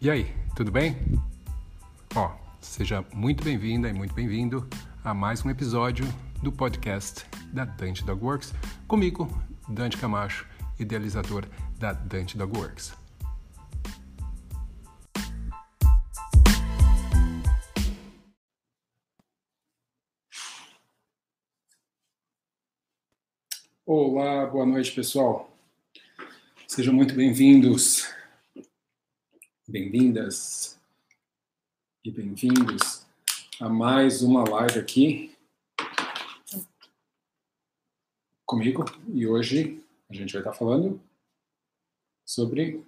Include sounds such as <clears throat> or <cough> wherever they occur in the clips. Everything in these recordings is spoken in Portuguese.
E aí, tudo bem? Ó, seja muito bem-vinda e muito bem-vindo a mais um episódio do podcast da Dante Dog Works, comigo, Dante Camacho, idealizador da Dante Dog Works. Olá, boa noite, pessoal. Sejam muito bem-vindos, bem-vindas e bem-vindos a mais uma live aqui comigo. E hoje a gente vai estar falando sobre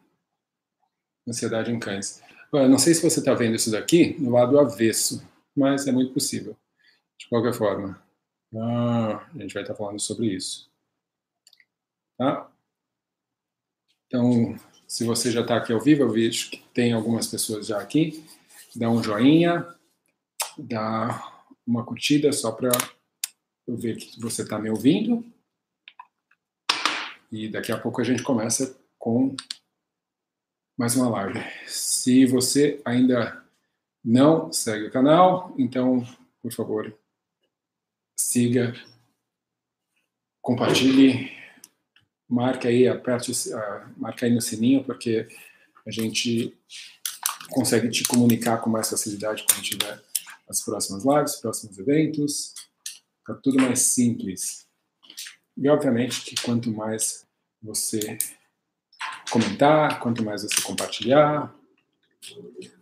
ansiedade em cães. Eu não sei se você está vendo isso daqui no lado avesso, mas é muito possível. De qualquer forma, ah, a gente vai estar falando sobre isso. Tá? Então, se você já está aqui ao vivo, eu vejo que tem algumas pessoas já aqui. Dá um joinha, dá uma curtida só para eu ver que você está me ouvindo. E daqui a pouco a gente começa com mais uma live. Se você ainda não segue o canal, então, por favor, siga, compartilhe marca aí, aperte, marca aí no sininho, porque a gente consegue te comunicar com mais facilidade quando tiver as próximas lives, próximos eventos. Fica tudo mais simples. E obviamente que quanto mais você comentar, quanto mais você compartilhar,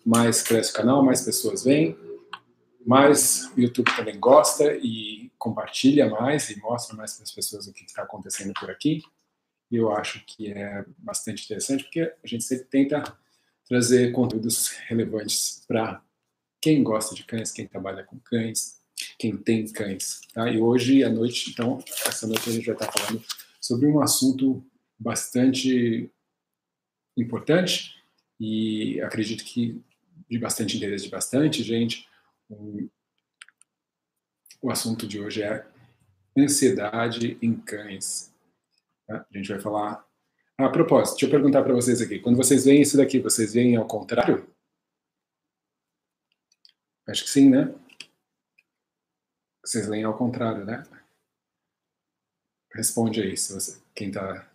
mais cresce o canal, mais pessoas vêm, mais o YouTube também gosta e compartilha mais e mostra mais para as pessoas o que está acontecendo por aqui. E eu acho que é bastante interessante, porque a gente sempre tenta trazer conteúdos relevantes para quem gosta de cães, quem trabalha com cães, quem tem cães. Tá? E hoje à noite, então, essa noite a gente vai estar falando sobre um assunto bastante importante e acredito que de bastante interesse de bastante gente. O assunto de hoje é ansiedade em cães. Tá? A gente vai falar. Ah, a propósito, deixa eu perguntar para vocês aqui. Quando vocês veem isso daqui, vocês veem ao contrário? Acho que sim, né? Vocês leem ao contrário, né? Responde aí, se você, quem está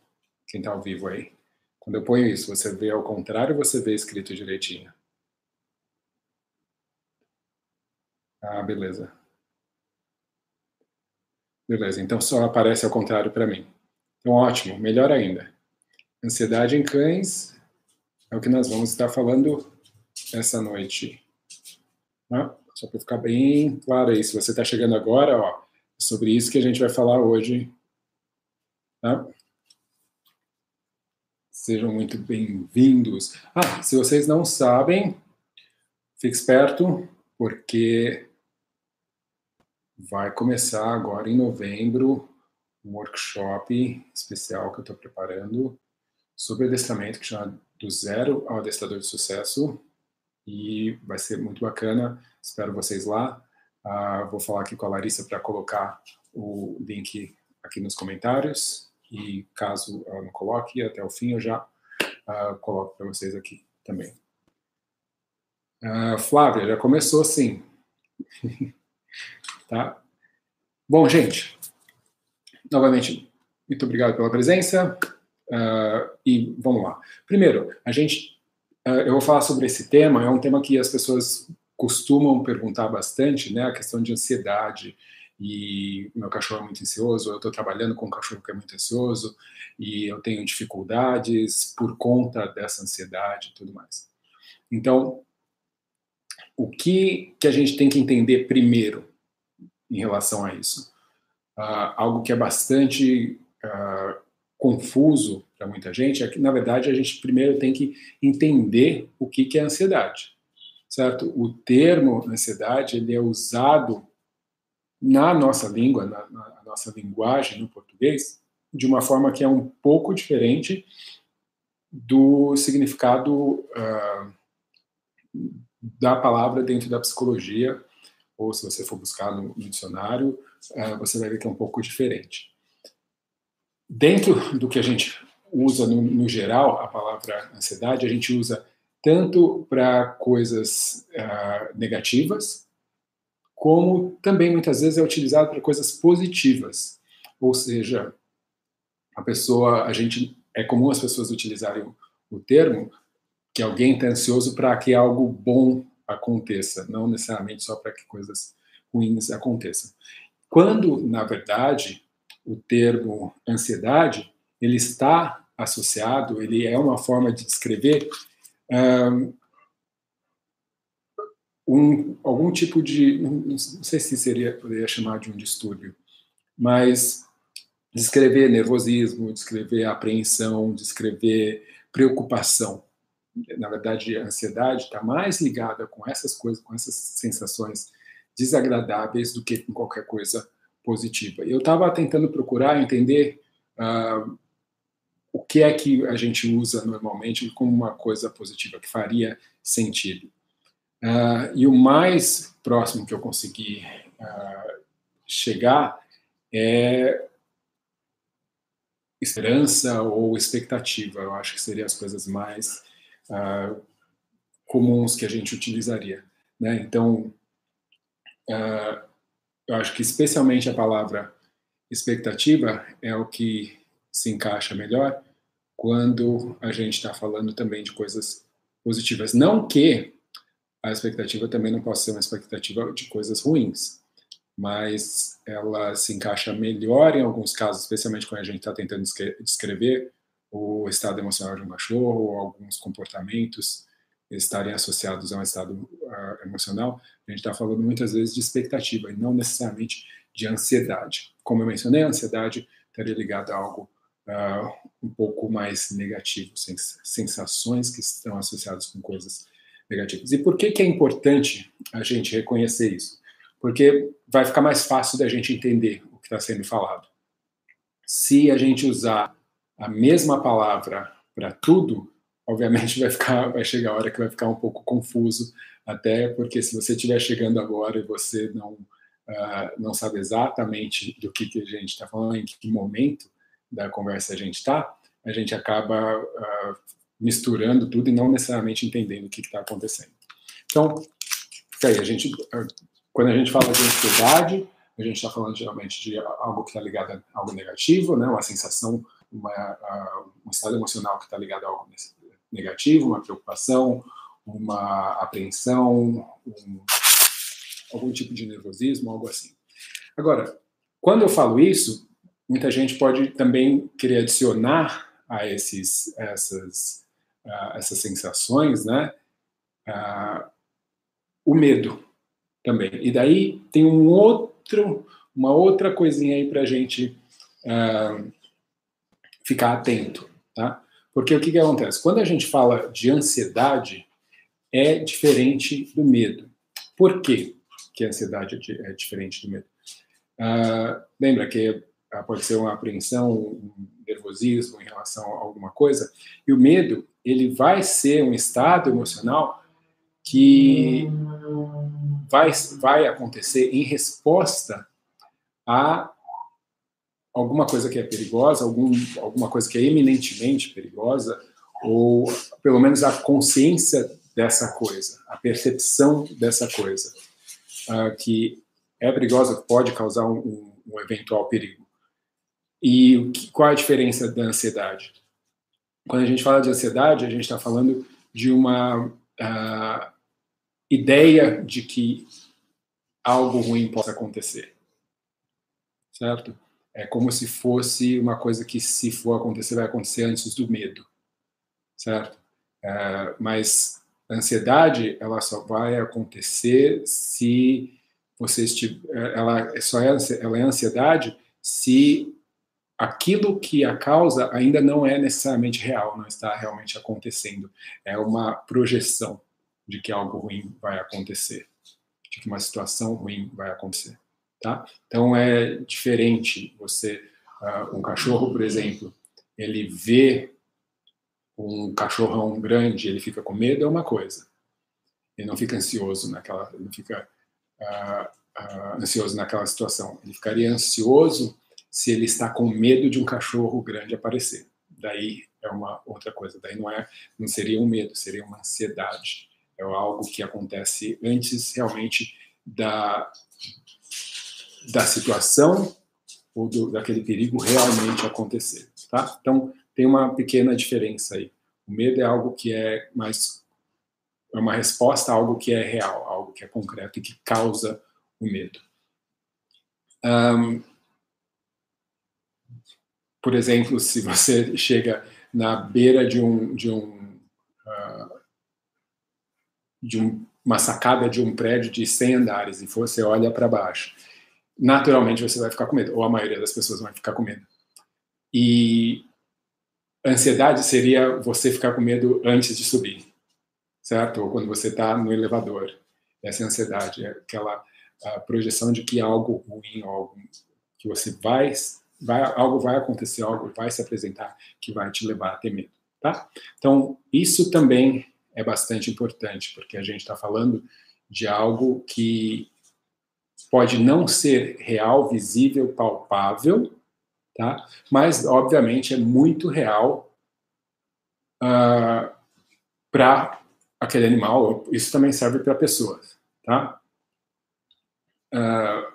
quem tá ao vivo aí. Quando eu ponho isso, você vê ao contrário ou você vê escrito direitinho? Ah, beleza. Beleza, então só aparece ao contrário para mim. Então, ótimo, melhor ainda. Ansiedade em cães é o que nós vamos estar falando essa noite. Tá? Só para ficar bem claro aí, se você está chegando agora, ó, é sobre isso que a gente vai falar hoje. Tá? Sejam muito bem-vindos. Ah, se vocês não sabem, fique esperto, porque vai começar agora em novembro um workshop especial que eu estou preparando sobre adestramento, que chama Do Zero ao Adestrador de Sucesso. E vai ser muito bacana. Espero vocês lá. Uh, vou falar aqui com a Larissa para colocar o link aqui nos comentários. E caso ela não coloque, até o fim eu já uh, coloco para vocês aqui também. Uh, Flávia, já começou assim. <laughs> tá? Bom, gente, novamente, muito obrigado pela presença. Uh, e vamos lá. Primeiro, a gente, uh, eu vou falar sobre esse tema. É um tema que as pessoas costumam perguntar bastante, né? A questão de ansiedade. E meu cachorro é muito ansioso. Eu estou trabalhando com um cachorro que é muito ansioso e eu tenho dificuldades por conta dessa ansiedade e tudo mais. Então, o que que a gente tem que entender primeiro em relação a isso? Uh, algo que é bastante uh, confuso para muita gente é que, na verdade, a gente primeiro tem que entender o que, que é ansiedade, certo? O termo ansiedade ele é usado na nossa língua, na, na nossa linguagem no português, de uma forma que é um pouco diferente do significado uh, da palavra dentro da psicologia, ou se você for buscar no, no dicionário, você vai ver que é um pouco diferente. Dentro do que a gente usa no, no geral, a palavra ansiedade, a gente usa tanto para coisas uh, negativas, como também muitas vezes é utilizado para coisas positivas. Ou seja, a pessoa, a gente é comum as pessoas utilizarem o termo que alguém está ansioso para que algo bom aconteça, não necessariamente só para que coisas ruins aconteçam. Quando, na verdade, o termo ansiedade ele está associado, ele é uma forma de descrever um, algum tipo de, não sei se seria poderia chamar de um distúrbio, mas descrever nervosismo, descrever apreensão, descrever preocupação. Na verdade, a ansiedade está mais ligada com essas coisas, com essas sensações desagradáveis do que com qualquer coisa positiva. Eu estava tentando procurar entender uh, o que é que a gente usa normalmente como uma coisa positiva, que faria sentido. Uh, e o mais próximo que eu consegui uh, chegar é esperança ou expectativa. Eu acho que seriam as coisas mais uh, comuns que a gente utilizaria. Né? Então, uh, eu acho que especialmente a palavra expectativa é o que se encaixa melhor quando a gente está falando também de coisas positivas. Não que a expectativa também não possa ser uma expectativa de coisas ruins, mas ela se encaixa melhor em alguns casos, especialmente quando a gente está tentando descrever o estado emocional de um cachorro alguns comportamentos estarem associados a um estado emocional, a gente está falando muitas vezes de expectativa e não necessariamente de ansiedade. Como eu mencionei, a ansiedade estaria ligada a algo uh, um pouco mais negativo, sensações que estão associadas com coisas negativas. E por que, que é importante a gente reconhecer isso? porque vai ficar mais fácil da gente entender o que está sendo falado. Se a gente usar a mesma palavra para tudo, obviamente <laughs> vai ficar, vai chegar a hora que vai ficar um pouco confuso, até porque se você estiver chegando agora e você não uh, não sabe exatamente do que, que a gente está falando, em que momento da conversa a gente está, a gente acaba uh, misturando tudo e não necessariamente entendendo o que está acontecendo. Então, aí, a gente uh, quando a gente fala de ansiedade, a gente está falando geralmente de algo que está ligado a algo negativo, né? uma sensação, uma, uh, um estado emocional que está ligado a algo negativo, uma preocupação, uma apreensão, um, algum tipo de nervosismo, algo assim. Agora, quando eu falo isso, muita gente pode também querer adicionar a esses, essas, uh, essas sensações, né? Uh, o medo também. E daí tem um outro, uma outra coisinha aí para a gente uh, ficar atento, tá? Porque o que, que acontece? Quando a gente fala de ansiedade, é diferente do medo. Por quê que a ansiedade é, é diferente do medo? Uh, lembra que pode ser uma apreensão, um nervosismo em relação a alguma coisa, e o medo, ele vai ser um estado emocional que vai, vai acontecer em resposta a alguma coisa que é perigosa, algum, alguma coisa que é eminentemente perigosa, ou pelo menos a consciência dessa coisa, a percepção dessa coisa, uh, que é perigosa, pode causar um, um, eventual perigo. E que, qual é a diferença da ansiedade? Quando a gente fala de ansiedade, a gente está falando de uma uh, ideia de que algo ruim possa acontecer. Certo? É como se fosse uma coisa que, se for acontecer, vai acontecer antes do medo. Certo? É, mas a ansiedade, ela só vai acontecer se você estiver. Ela só é, ela é ansiedade se aquilo que a causa ainda não é necessariamente real, não está realmente acontecendo. É uma projeção de que algo ruim vai acontecer, de que uma situação ruim vai acontecer, tá? Então é diferente você, uh, um cachorro, por exemplo, ele vê um cachorrão grande, ele fica com medo é uma coisa, ele não fica ansioso naquela, não fica uh, uh, ansioso naquela situação, ele ficaria ansioso se ele está com medo de um cachorro grande aparecer. Daí é uma outra coisa. Daí não é, não seria um medo, seria uma ansiedade. É algo que acontece antes realmente da da situação ou do, daquele perigo realmente acontecer, tá? Então tem uma pequena diferença aí. O medo é algo que é mais é uma resposta a algo que é real, algo que é concreto e que causa o medo. Um, por exemplo, se você chega na beira de um de um uh, de um, uma sacada de um prédio de 100 andares e você olha para baixo, naturalmente você vai ficar com medo, ou a maioria das pessoas vai ficar com medo. E ansiedade seria você ficar com medo antes de subir, certo? Ou quando você está no elevador. Essa é ansiedade, é aquela projeção de que algo ruim, algo que você vai vai, algo vai acontecer, algo vai se apresentar que vai te levar a ter medo, tá? Então, isso também é bastante importante, porque a gente está falando de algo que pode não ser real, visível, palpável, tá? Mas, obviamente, é muito real uh, ah, para aquele animal. Isso também serve para pessoas, tá? Uh,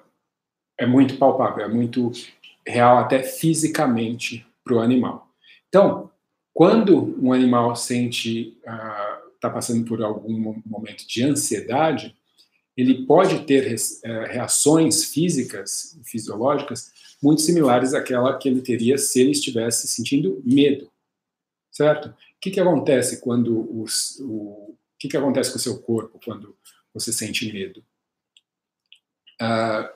é muito palpável, é muito real até fisicamente para o animal. Então, quando um animal sente está uh, passando por algum momento de ansiedade, ele pode ter uh, reações físicas, fisiológicas, muito similares àquela que ele teria se ele estivesse sentindo medo, certo? O que, que acontece quando os, o, o que, que acontece com o seu corpo quando você sente medo? Uh,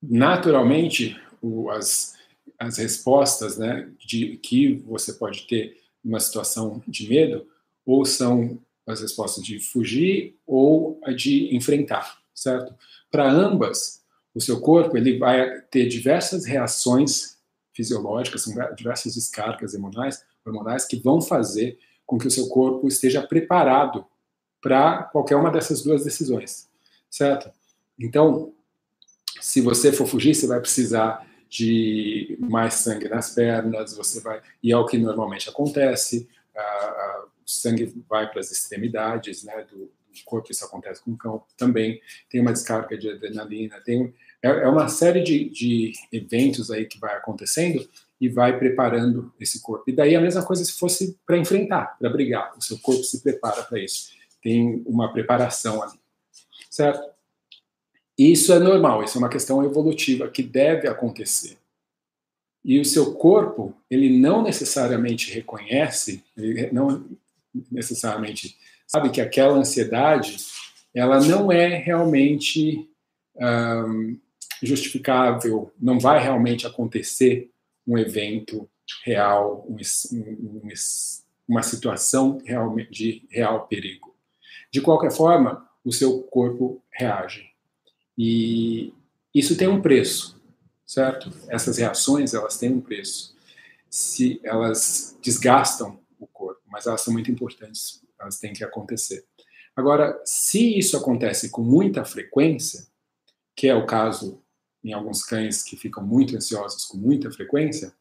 naturalmente, o, as, as respostas né, de que você pode ter numa situação de medo, ou são as respostas de fugir ou de enfrentar, certo? Para ambas, o seu corpo ele vai ter diversas reações fisiológicas, são diversas descargas hormonais, hormonais que vão fazer com que o seu corpo esteja preparado para qualquer uma dessas duas decisões, certo? Então, se você for fugir, você vai precisar de mais sangue nas pernas, você vai e é o que normalmente acontece. O sangue vai para as extremidades, né, do, do, corpo. Isso acontece com o cão também. Tem uma descarga de adrenalina. Tem é, é uma série de, de eventos aí que vai acontecendo e vai preparando esse corpo. E daí a mesma coisa se fosse para enfrentar, para brigar. O seu corpo se prepara para isso. Tem uma preparação ali, certo? Isso é normal, isso é uma questão evolutiva que deve acontecer. E o seu corpo, ele não necessariamente reconhece, ele não necessariamente sabe que aquela ansiedade, ela não é realmente um, justificável, não vai realmente acontecer um evento real, um, um, uma situação de real perigo. De qualquer forma, o seu corpo reage. E isso tem um preço, certo? Essas reações, elas têm um preço. Se elas desgastam o corpo, mas elas são muito importantes, elas têm que acontecer. Agora, se isso acontece com muita frequência, que é o caso em alguns cães que ficam muito ansiosos com muita frequência,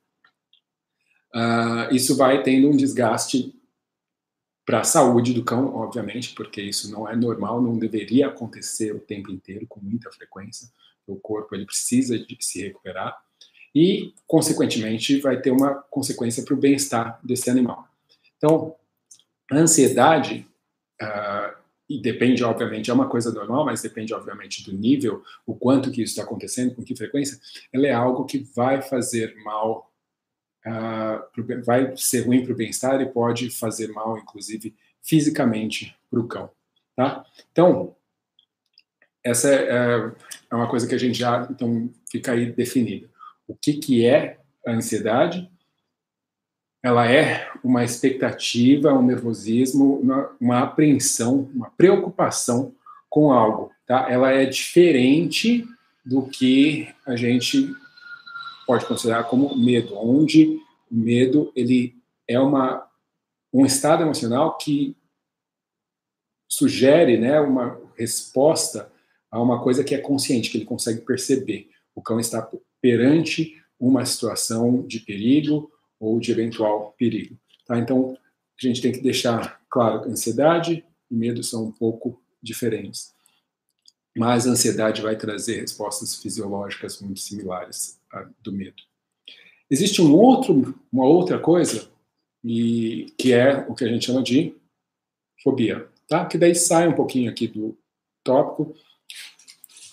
uh, isso vai tendo um desgaste para a saúde do cão, obviamente, porque isso não é normal, não deveria acontecer o tempo inteiro, com muita frequência. O corpo ele precisa de se recuperar e, consequentemente, vai ter uma consequência para o bem-estar desse animal. Então, a ansiedade, uh, e depende, obviamente, é uma coisa normal, mas depende, obviamente, do nível, o quanto que isso está acontecendo, com que frequência, ela é algo que vai fazer mal uh, vai ser ruim para o bem-estar e pode fazer mal, inclusive, fisicamente para o cão. Tá? Então, essa é, é uma coisa que a gente já então fica aí definida. O que, que é a ansiedade? Ela é uma expectativa, um nervosismo, uma, uma apreensão, uma preocupação com algo. Tá? Ela é diferente do que a gente pode considerar como medo, onde o medo ele é uma um estado emocional que sugere, né, uma resposta a uma coisa que é consciente, que ele consegue perceber. O cão está perante uma situação de perigo ou de eventual perigo. Tá? Então, a gente tem que deixar claro que ansiedade e medo são um pouco diferentes. Mas a ansiedade vai trazer respostas fisiológicas muito similares à do medo. Existe um outro, uma outra coisa e que é o que a gente chama de fobia, tá? Que daí sai um pouquinho aqui do tópico.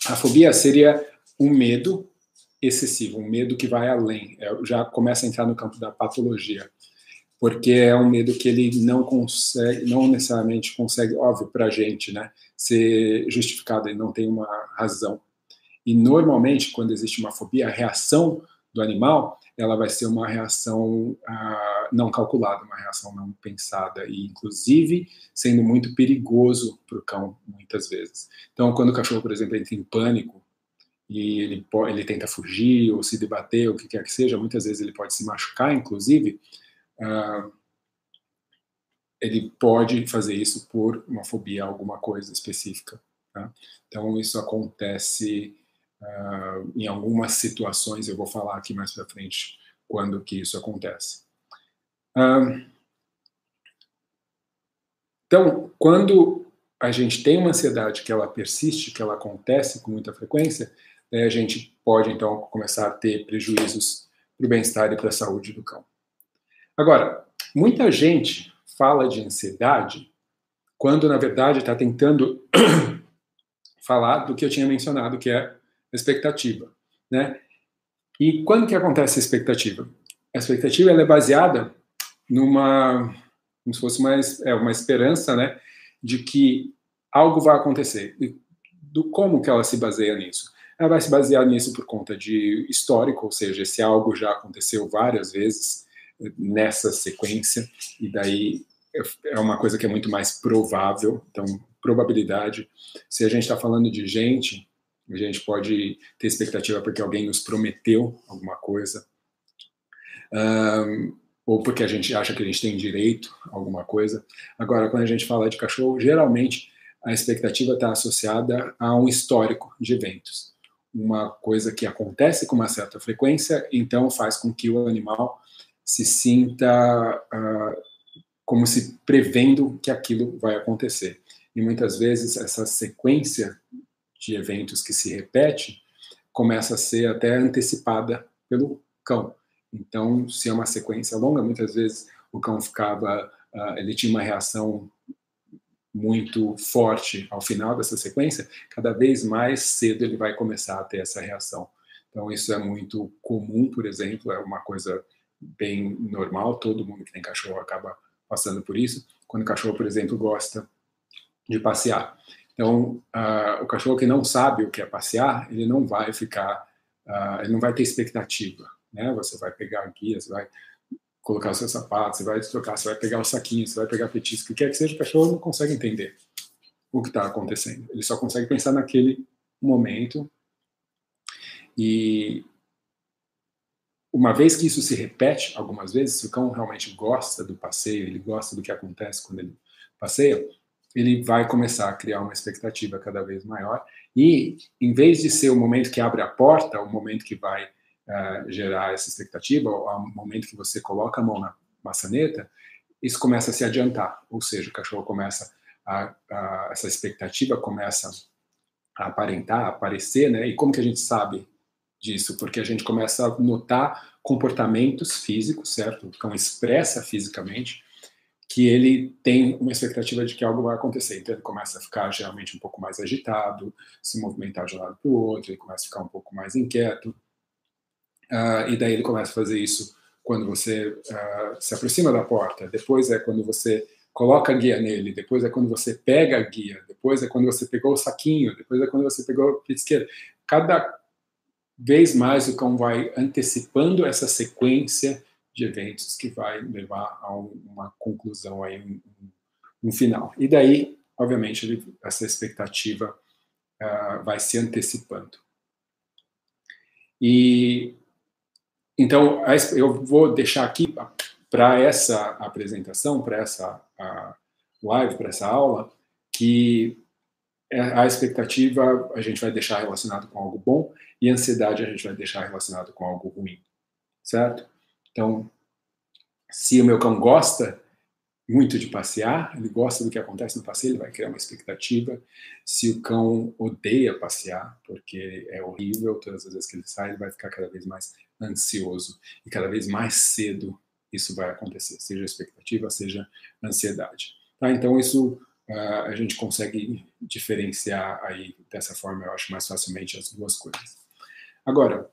A fobia seria um medo excessivo, um medo que vai além, é, já começa a entrar no campo da patologia, porque é um medo que ele não consegue, não necessariamente consegue, óbvio, para a gente, né, ser justificado, ele não tem uma razão. E normalmente, quando existe uma fobia, a reação do animal, ela vai ser uma reação ah, não calculada, uma reação não pensada e, inclusive, sendo muito perigoso para o cão muitas vezes. Então, quando o cachorro, por exemplo, entra em pânico e ele, ele tenta fugir ou se debater, o que quer que seja, muitas vezes ele pode se machucar, inclusive, ah, ele pode fazer isso por uma fobia, alguma coisa específica. Tá? Então, isso acontece uh, em algumas situações, eu vou falar aqui mais para frente quando que isso acontece. Uh, então, quando a gente tem uma ansiedade que ela persiste, que ela acontece com muita frequência, né, a gente pode então começar a ter prejuízos para o bem-estar e para a saúde do cão. Agora, muita gente fala de ansiedade quando na verdade está tentando <coughs> falar do que eu tinha mencionado, que é expectativa, né? E quando que acontece a expectativa? A expectativa ela é baseada numa, como se fosse uma, é, uma esperança, né, de que algo vai acontecer. E do como que ela se baseia nisso? Ela vai se basear nisso por conta de histórico, ou seja, se algo já aconteceu várias vezes nessa sequência, e daí é uma coisa que é muito mais provável, então probabilidade. Se a gente está falando de gente, a gente pode ter expectativa porque alguém nos prometeu alguma coisa, um, ou porque a gente acha que a gente tem direito a alguma coisa. Agora, quando a gente fala de cachorro, geralmente a expectativa está associada a um histórico de eventos. Uma coisa que acontece com uma certa frequência, então faz com que o animal se sinta uh, como se prevendo que aquilo vai acontecer. E muitas vezes essa sequência de eventos que se repete começa a ser até antecipada pelo cão. Então, se é uma sequência longa, muitas vezes o cão ficava, uh, ele tinha uma reação muito forte ao final dessa sequência, cada vez mais cedo ele vai começar a ter essa reação. Então, isso é muito comum, por exemplo, é uma coisa bem normal, todo mundo que tem cachorro acaba passando por isso. Quando o cachorro, por exemplo, gosta de passear. Então, uh, o cachorro que não sabe o que é passear, ele não vai ficar, uh, ele não vai ter expectativa, né? Você vai pegar a guia, você vai colocar o seu sapato, você vai trocar, você vai pegar o saquinho, você vai pegar petisco, o que quer que seja, o cachorro não consegue entender o que está acontecendo. Ele só consegue pensar naquele momento. E uma vez que isso se repete algumas vezes, se o cão realmente gosta do passeio, ele gosta do que acontece quando ele passeia, ele vai começar a criar uma expectativa cada vez maior. E, em vez de ser o momento que abre a porta, o momento que vai uh, gerar essa expectativa, o momento que você coloca a mão na maçaneta, isso começa a se adiantar. Ou seja, o cachorro começa a, a essa expectativa começa a aparentar, a aparecer, né? E como que a gente sabe disso? Porque a gente começa a notar comportamentos físicos, certo? O cão expressa fisicamente que ele tem uma expectativa de que algo vai acontecer. Então ele começa a ficar geralmente um pouco mais agitado, se movimentar de um lado para o outro, ele começa a ficar um pouco mais inquieto. Uh, e daí ele começa a fazer isso quando você uh, se aproxima da porta, depois é quando você coloca a guia nele, depois é quando você pega a guia, depois é quando você pegou o saquinho, depois é quando você pegou a petisqueira. Cada vez mais o cão vai antecipando essa sequência de eventos que vai levar a uma conclusão aí, um, um final. E daí, obviamente, ele, essa expectativa uh, vai se antecipando. E então eu vou deixar aqui para essa apresentação, para essa live, para essa aula, que a expectativa a gente vai deixar relacionado com algo bom e a ansiedade a gente vai deixar relacionado com algo ruim, certo? Então, Se o meu cão gosta muito de passear, ele gosta do que acontece no passeio, ele vai criar uma expectativa. Se o cão odeia passear, porque é horrível, todas as vezes que ele sai, ele vai ficar cada vez mais ansioso e cada vez mais cedo isso vai acontecer, seja expectativa, seja ansiedade. Tá? Então isso uh, a gente consegue diferenciar aí dessa forma, eu acho mais facilmente as duas coisas. Agora,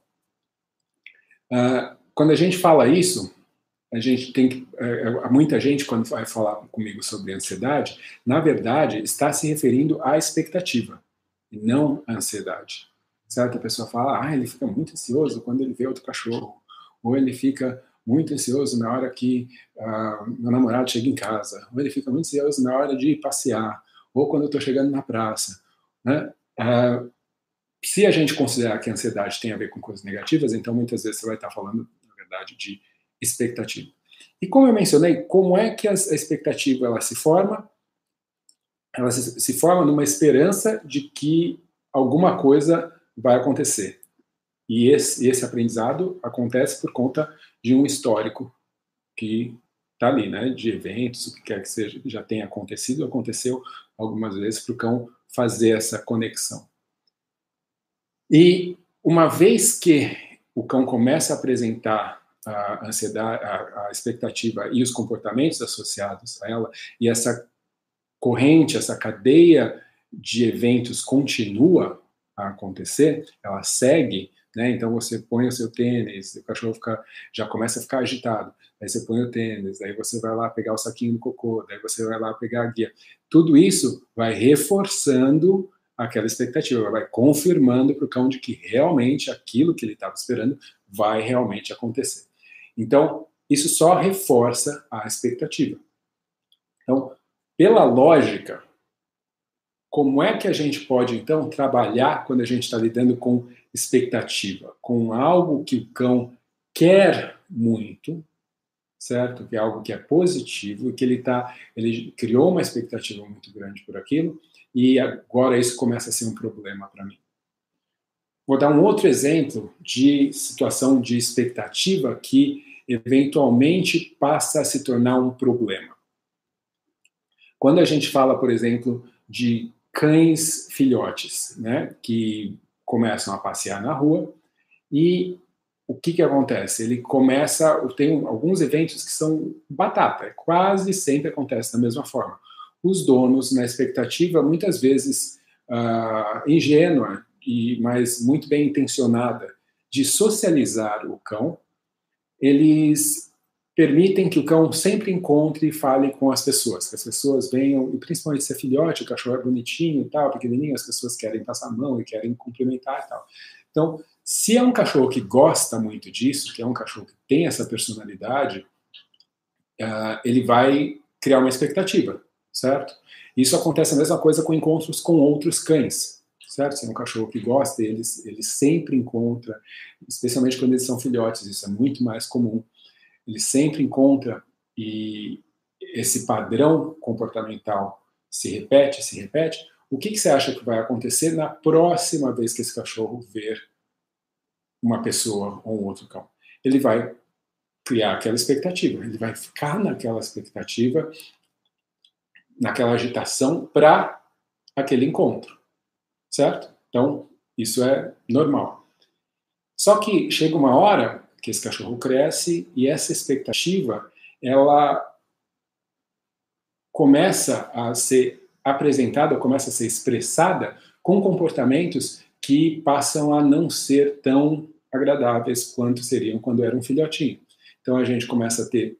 uh, quando a gente fala isso, a gente tem que. Uh, muita gente, quando vai falar comigo sobre ansiedade, na verdade está se referindo à expectativa, e não à ansiedade. Certo? A pessoa fala, ah, ele fica muito ansioso quando ele vê outro cachorro, ou ele fica muito ansioso na hora que uh, meu namorado chega em casa, ou ele fica muito ansioso na hora de passear, ou quando eu estou chegando na praça. Né? Uh, se a gente considerar que a ansiedade tem a ver com coisas negativas, então muitas vezes você vai estar falando, na verdade, de expectativa. E como eu mencionei, como é que a expectativa ela se forma? Ela se, forma numa esperança de que alguma coisa vai acontecer. E esse, esse aprendizado acontece por conta de um histórico que está ali, né, de eventos, o que quer que seja, já tenha acontecido, aconteceu algumas vezes para o cão fazer essa conexão. E uma vez que o cão começa a apresentar a ansiedade, a, a expectativa e os comportamentos associados a ela, e essa corrente, essa cadeia de eventos continua a acontecer, ela segue, né? Então você põe o seu tênis, o cachorro fica, já começa a ficar agitado. Aí você põe o tênis, aí você vai lá pegar o saquinho do cocô, daí você vai lá pegar a guia. Tudo isso vai reforçando aquela expectativa, vai confirmando para o cão de que realmente aquilo que ele estava esperando vai realmente acontecer. Então, isso só reforça a expectativa. Então, pela lógica, como é que a gente pode, então, trabalhar quando a gente está lidando com expectativa, com algo que o cão quer muito, certo? Que é algo que é positivo e que ele tá, ele criou uma expectativa muito grande por aquilo e agora isso começa a ser um problema para mim. Vou dar um outro exemplo de situação de expectativa que eventualmente passa a se tornar um problema. Quando a gente fala, por exemplo, de cães filhotes, né, que começam a passear na rua e o que que acontece? Ele começa, tem alguns eventos que são batata, quase sempre acontece da mesma forma. Os donos, na expectativa, muitas vezes uh, ingênua, e mas muito bem intencionada, de socializar o cão, eles permitem que o cão sempre encontre e fale com as pessoas, que as pessoas venham, e principalmente se é filhote, o cachorro é bonitinho e tal, pequenininho, as pessoas querem passar a mão e querem cumprimentar e tal. Então, se é um cachorro que gosta muito disso, que é um cachorro que tem essa personalidade, uh, ele vai criar uma expectativa, certo? Isso acontece a mesma coisa com encontros com outros cães, certo? Se é um cachorro que gosta, ele, ele sempre encontra, especialmente quando eles são filhotes, isso é muito mais comum ele sempre encontra e esse padrão comportamental se repete, se repete, o que, que, você acha que vai acontecer na próxima vez que esse cachorro ver uma pessoa ou um outro cão? Ele vai criar aquela expectativa, ele vai ficar naquela expectativa, naquela agitação para aquele encontro, certo? Então, isso é normal. Só que chega uma hora que esse cachorro cresce e essa expectativa ela começa a ser apresentada, começa a ser expressada com comportamentos que passam a não ser tão agradáveis quanto seriam quando era um filhotinho. Então a gente começa a ter,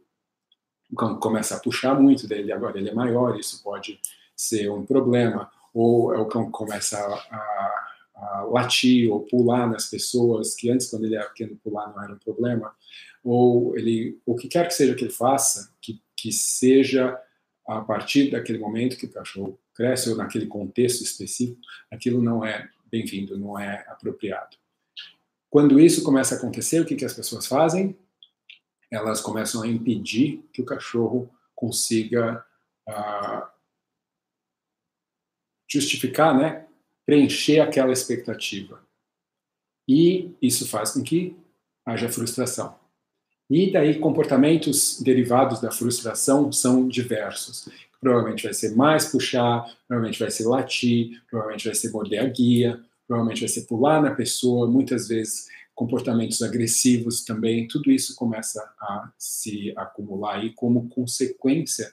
começa a puxar muito dele, agora ele é maior, isso pode ser um problema, ou é o cão começa a, a latir ou pular nas pessoas, que antes, quando ele era pequeno, pular não era um problema, ou ele, o que quer que seja que ele faça, que, que seja a partir daquele momento que o cachorro cresce ou naquele contexto específico, aquilo não é bem-vindo, não é apropriado. Quando isso começa a acontecer, o que, que as pessoas fazem? Elas começam a impedir que o cachorro consiga uh, justificar, né, preencher aquela expectativa. E isso faz com que haja frustração. E daí comportamentos derivados da frustração são diversos. Provavelmente vai ser mais puxar, provavelmente vai ser latir, provavelmente vai ser morder a guia, provavelmente vai ser pular na pessoa, muitas vezes comportamentos agressivos também. Tudo isso começa a se acumular aí como consequência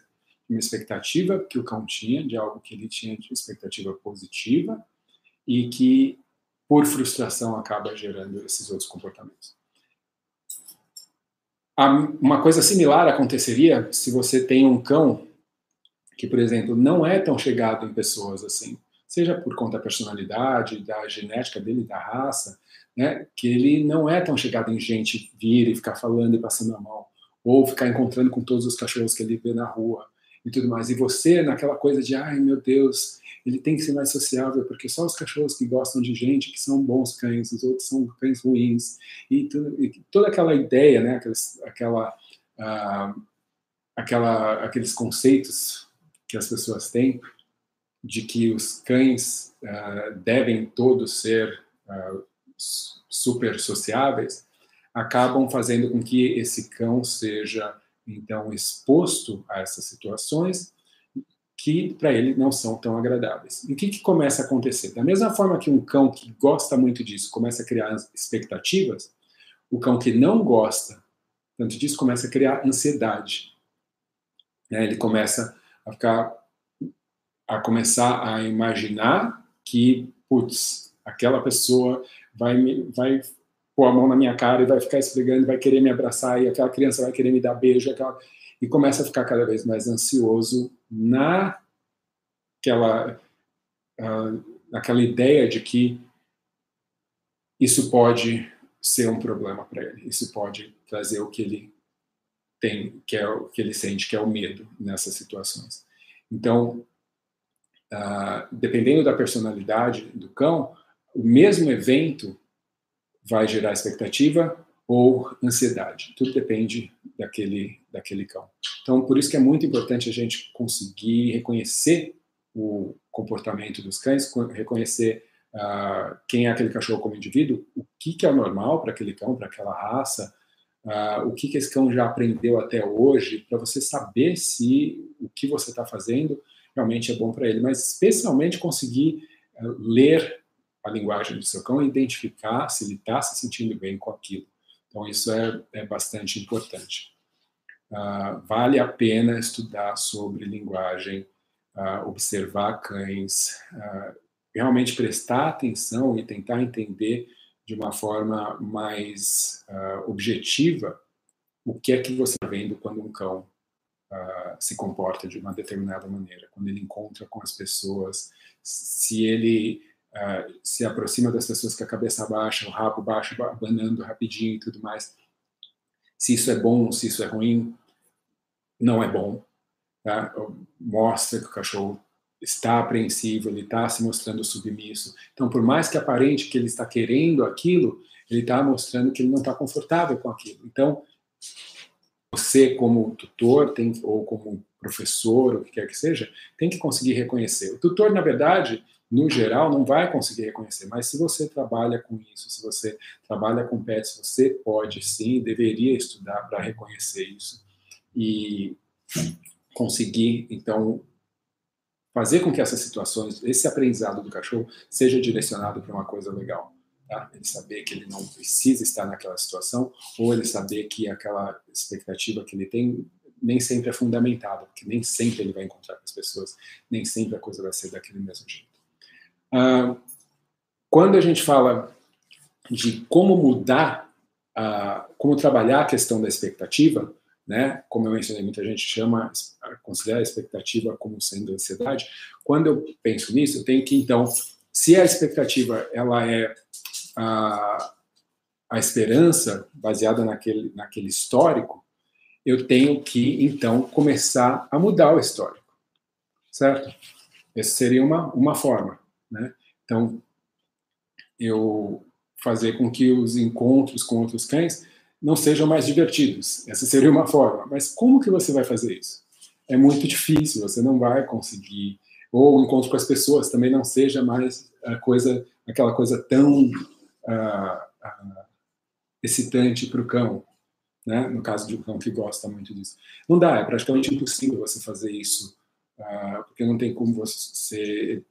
uma expectativa que o cão tinha, de algo que ele tinha de expectativa positiva e que por frustração acaba gerando esses outros comportamentos. Uma coisa similar aconteceria se você tem um cão que, por exemplo, não é tão chegado em pessoas assim, seja por conta da personalidade, da genética dele, da raça, né, que ele não é tão chegado em gente vir e ficar falando e passando a mão, ou ficar encontrando com todos os cachorros que ele vê na rua e tudo mais. E você, naquela coisa de, ai meu Deus, ele tem que ser mais sociável, porque só os cachorros que gostam de gente, que são bons cães, os outros são cães ruins, e, tudo, e toda aquela ideia, né, aqueles, aquela, uh, aquela, aqueles conceitos que as pessoas têm de que os cães uh, devem todos ser uh, super sociáveis, acabam fazendo com que esse cão seja então exposto a essas situações que para ele não são tão agradáveis. E o que, que começa a acontecer? Da mesma forma que um cão que gosta muito disso começa a criar expectativas, o cão que não gosta tanto disso começa a criar ansiedade. É, ele começa a ficar, a começar a imaginar que, putz, aquela pessoa vai me, vai pôr a mão na minha cara e vai ficar esfregando, vai querer me abraçar e aquela criança vai querer me dar beijo, aquela e começa a ficar cada vez mais ansioso naquela uh, ideia de que isso pode ser um problema para ele, isso pode trazer o que ele tem, que é o que ele sente, que é o medo nessas situações. Então, uh, dependendo da personalidade do cão, o mesmo evento vai gerar expectativa ou ansiedade. Tudo depende daquele, daquele cão. Então, por isso que é muito importante a gente conseguir reconhecer o comportamento dos cães, reconhecer uh, quem é aquele cachorro como indivíduo, o que, que é normal para aquele cão, para aquela raça, uh, o que, que esse cão já aprendeu até hoje, para você saber se o que você está fazendo realmente é bom para ele, mas especialmente conseguir uh, ler a linguagem do seu cão e identificar se ele está se sentindo bem com aquilo. Então, isso é, é bastante importante. Uh, vale a pena estudar sobre linguagem, uh, observar cães, uh, realmente prestar atenção e tentar entender de uma forma mais objetiva o que é que você está vendo quando um cão se comporta de uma determinada maneira, quando ele encontra com as pessoas, se ele uh, se aproxima das pessoas com a cabeça baixa, o rabo baixo, abanando rapidinho e tudo mais. Se isso é bom, se isso é ruim, não é bom. Tá? Mostra que o cachorro está apreensivo, ele está se mostrando submisso. Então, por mais que aparente que ele está querendo aquilo, ele está mostrando que ele não está confortável com aquilo. Então, você como tutor tem, ou como professor, o que quer que seja, tem que conseguir reconhecer. O tutor, na verdade, no geral, não vai conseguir reconhecer, mas se você trabalha com isso, se você trabalha com pets, você pode sim, deveria estudar para reconhecer isso e conseguir, então, fazer com que essas situações, esse aprendizado do cachorro, seja direcionado para uma coisa legal. Tá? Ele saber que ele não precisa estar naquela situação, ou ele saber que aquela expectativa que ele tem nem sempre é fundamentada, porque nem sempre ele vai encontrar com as pessoas, nem sempre a coisa vai ser daquele mesmo jeito. Ah, quando a gente fala de como mudar, uh, como trabalhar a questão da expectativa, né? Como eu mencionei, muita gente chama, considera a expectativa como sendo ansiedade. Quando eu penso nisso, eu tenho que então, se a expectativa ela é a, a esperança baseada naquele naquele histórico, eu tenho que então começar a mudar o histórico, certo? Essa seria uma uma forma. Né? Então, eu fazer com que os encontros com outros cães não sejam mais divertidos. Essa seria uma forma. Mas como que você vai fazer isso? É muito difícil, você não vai conseguir. Ou o encontro com as pessoas também não seja mais a coisa, aquela coisa tão uh, uh, excitante para o cão. né? no caso de um cão que gosta muito disso. Não dá, é praticamente impossível você fazer isso, uh, porque não tem como você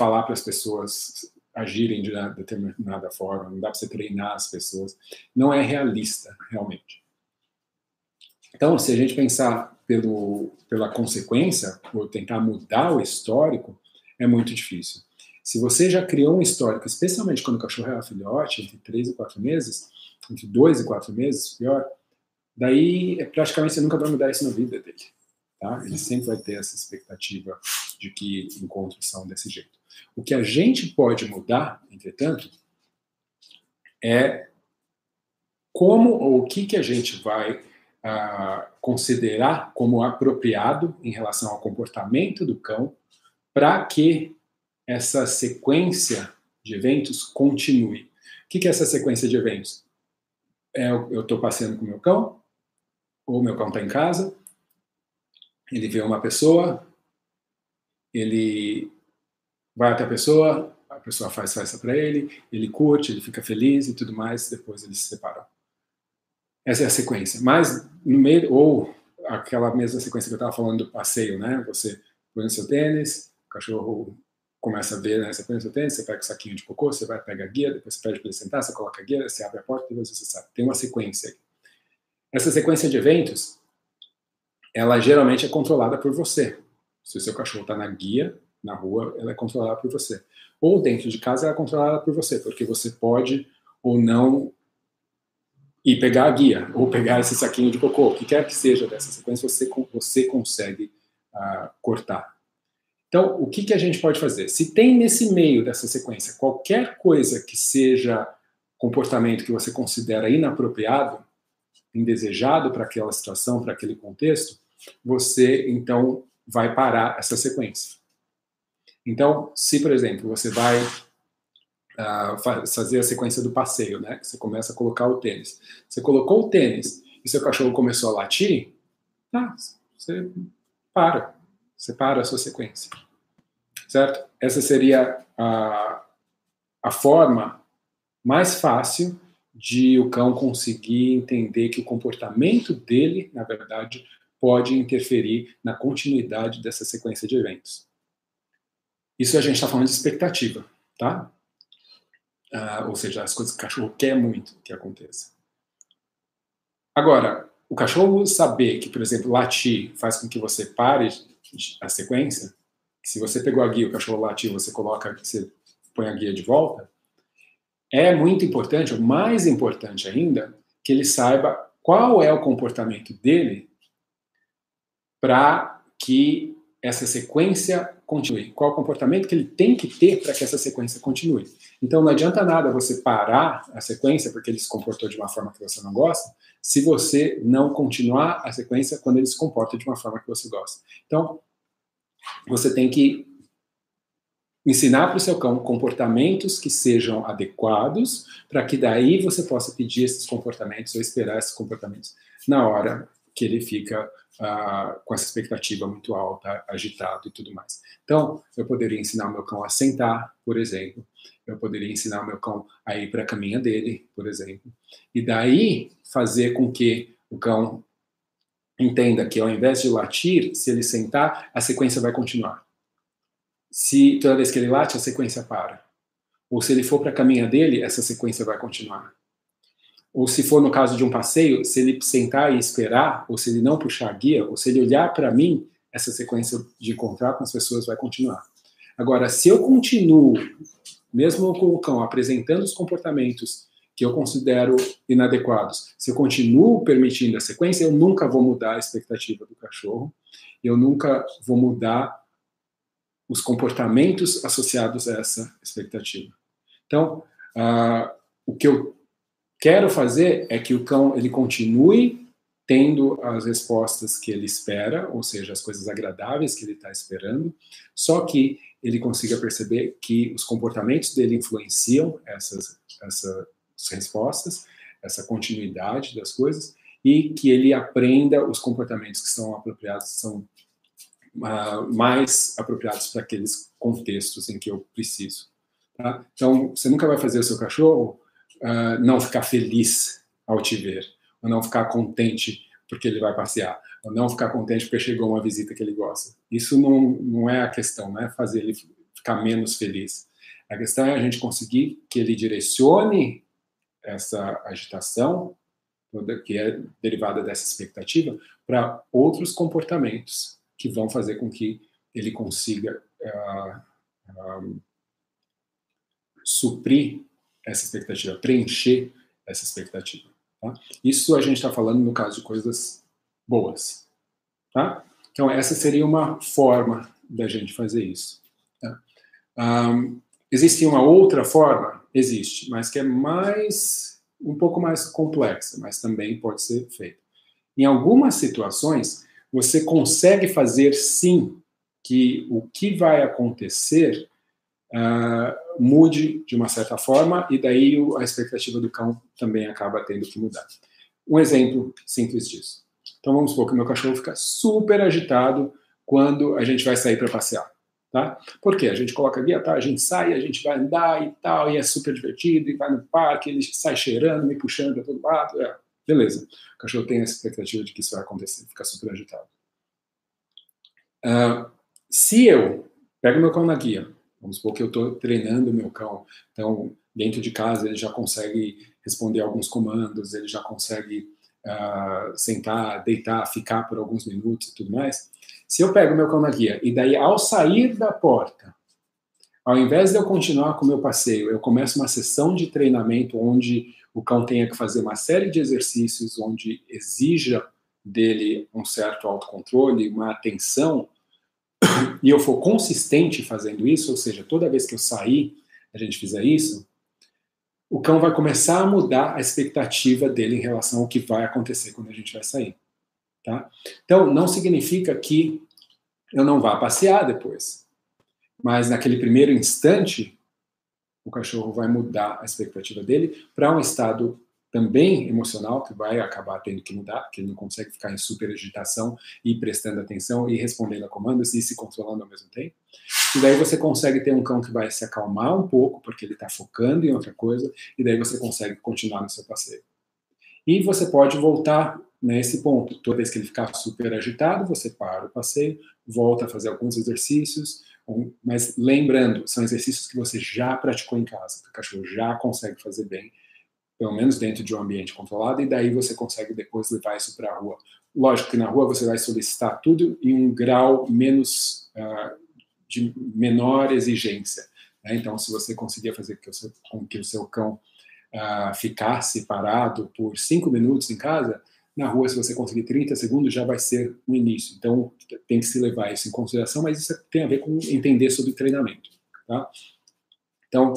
falar para as pessoas agirem de determinada forma, não dá para você treinar as pessoas. Não é realista, realmente. Então, se a gente pensar pelo, pela consequência, ou tentar mudar o histórico, é muito difícil. Se você já criou um histórico, especialmente quando o cachorro é filhote, entre 3 e 4 meses, entre 2 e 4 meses, pior, daí é praticamente você nunca vai mudar isso na vida dele. Tá? Ele sempre vai ter essa expectativa de que encontros são desse jeito. O que a gente pode mudar, entretanto, é como ou o que, que a gente vai uh, considerar como apropriado em relação ao comportamento do cão para que essa sequência de eventos continue. O que, que é essa sequência de eventos? É, eu estou passeando com o meu cão, ou meu cão está em casa, ele vê uma pessoa, ele vai até a pessoa, a pessoa faz festa para ele, ele curte, ele fica feliz e tudo mais, depois eles se separam. Essa é a sequência. Mas no meio, ou aquela mesma sequência que eu estava falando do passeio, né? Você põe o seu tênis, o cachorro começa a ver, né? Você põe o seu tênis, você pega o saquinho de cocô, você vai pegar a guia, depois você pede para ele sentar, você coloca a guia, você abre a porta e você sabe. Tem uma sequência. Essa sequência de eventos, ela geralmente é controlada por você. Se o seu cachorro está na guia, na rua, ela é controlada por você. Ou dentro de casa, ela é controlada por você, porque você pode ou não ir pegar a guia, ou pegar esse saquinho de cocô, o que quer que seja dessa sequência, você, você consegue uh, cortar. Então, o que, que a gente pode fazer? Se tem nesse meio dessa sequência qualquer coisa que seja comportamento que você considera inapropriado, indesejado para aquela situação, para aquele contexto, você então vai parar essa sequência. Então, se, por exemplo, você vai uh, fazer a sequência do passeio, né? Você começa a colocar o tênis. Você colocou o tênis e seu cachorro começou a latir, tá, você para. Você para a sua sequência. Certo? Essa seria a, a forma mais fácil de o cão conseguir entender que o comportamento dele, na verdade, pode interferir na continuidade dessa sequência de eventos. Isso a gente está falando de expectativa, tá? Ah, ou seja, as coisas que o cachorro quer muito que aconteça. Agora, o cachorro saber que, por exemplo, latir faz com que você pare a sequência, se você pegou a guia, o cachorro latiu, você coloca, você põe a guia de volta, é muito importante, ou mais importante ainda, que ele saiba qual é o comportamento dele para que essa sequência continue. Qual o comportamento que ele tem que ter para que essa sequência continue. Então, não adianta nada você parar a sequência porque ele se comportou de uma forma que você não gosta, se você não continuar a sequência quando ele se comporta de uma forma que você gosta. Então, você tem que ensinar para o seu cão comportamentos que sejam adequados, para que daí você possa pedir esses comportamentos ou esperar esses comportamentos na hora que ele fica uh, com essa expectativa muito alta, agitado e tudo mais. Então, eu poderia ensinar meu cão a sentar, por exemplo. Eu poderia ensinar o meu cão a ir para a caminha dele, por exemplo. E daí fazer com que o cão entenda que ao invés de latir, se ele sentar, a sequência vai continuar. Se toda vez que ele late, a sequência para. Ou se ele for para a caminha dele, essa sequência vai continuar. Ou se for no caso de um passeio, se ele sentar e esperar, ou se ele não puxar a guia, ou se ele olhar para mim, essa sequência de encontrar com as pessoas vai continuar. Agora, se eu continuo, mesmo com o cão apresentando os comportamentos que eu considero inadequados, se eu continuo permitindo a sequência, eu nunca vou mudar a expectativa do cachorro, eu nunca vou mudar os comportamentos associados a essa expectativa. Então, uh, o que eu quero fazer é que o cão ele continue tendo as respostas que ele espera, ou seja, as coisas agradáveis que ele está esperando, só que ele consiga perceber que os comportamentos dele influenciam essas, essas respostas, essa continuidade das coisas, e que ele aprenda os comportamentos que são apropriados, são uh, mais apropriados para aqueles contextos em que eu preciso. Tá? Então, você nunca vai fazer o seu cachorro uh, não ficar feliz ao te ver, ou não ficar contente porque ele vai passear, ou não ficar contente porque chegou uma visita que ele gosta. Isso não, não é a questão, não é fazer ele ficar menos feliz. A questão é a gente conseguir que ele direcione essa agitação, que é derivada dessa expectativa, para outros comportamentos que vão fazer com que ele consiga uh, uh, suprir essa expectativa, preencher essa expectativa. Tá? Isso a gente está falando no caso de coisas boas. Tá? Então, essa seria uma forma da gente fazer isso. Tá? Um, existe uma outra forma? Existe, mas que é mais um pouco mais complexa, mas também pode ser feita. Em algumas situações, você consegue fazer sim que o que vai acontecer uh, mude de uma certa forma e daí a expectativa do cão também acaba tendo que mudar. Um exemplo simples disso. Então vamos supor que o meu cachorro fica super agitado quando a gente vai sair para passear. Tá? Por quê? A gente coloca guia, tá? a gente sai, a gente vai andar e tal, e é super divertido, e vai no parque, ele sai cheirando, me puxando para todo lado. É, beleza. O cachorro tem a expectativa de que isso vai acontecer, fica super agitado. Uh, se eu pego meu cão na guia, Vamos supor que eu estou treinando o meu cão. Então, dentro de casa, ele já consegue responder alguns comandos, ele já consegue uh, sentar, deitar, ficar por alguns minutos e tudo mais. Se eu pego meu cão na guia e daí, ao sair da porta, ao invés de eu continuar com o meu passeio, eu começo uma sessão de treinamento onde o cão tenha que fazer uma série de exercícios, onde exija dele um certo autocontrole, uma atenção e eu for consistente fazendo isso, ou seja, toda vez que eu sair, a gente fizer isso, o cão vai começar a mudar a expectativa dele em relação ao que vai acontecer quando a gente vai sair. Tá? Então, não significa que eu não vá passear depois. Mas naquele primeiro instante, o cachorro vai mudar a expectativa dele para um estado também emocional, que vai acabar tendo que mudar, porque ele não consegue ficar em super agitação e prestando atenção e respondendo a comandos e se controlando ao mesmo tempo. E daí você consegue ter um cão que vai se acalmar um pouco, porque ele está focando em outra coisa, e daí você consegue continuar no seu passeio. E você pode voltar nesse ponto. Toda vez que ele ficar super agitado, você para o passeio, volta a fazer alguns exercícios, mas lembrando, são exercícios que você já praticou em casa, que o cachorro já consegue fazer bem, pelo menos dentro de um ambiente controlado, e daí você consegue depois levar isso para a rua. Lógico que na rua você vai solicitar tudo em um grau menos uh, de menor exigência. Né? Então, se você conseguir fazer que seu, com que o seu cão uh, ficasse parado por cinco minutos em casa, na rua, se você conseguir 30 segundos, já vai ser o início. Então, tem que se levar isso em consideração, mas isso tem a ver com entender sobre treinamento. Tá? Então,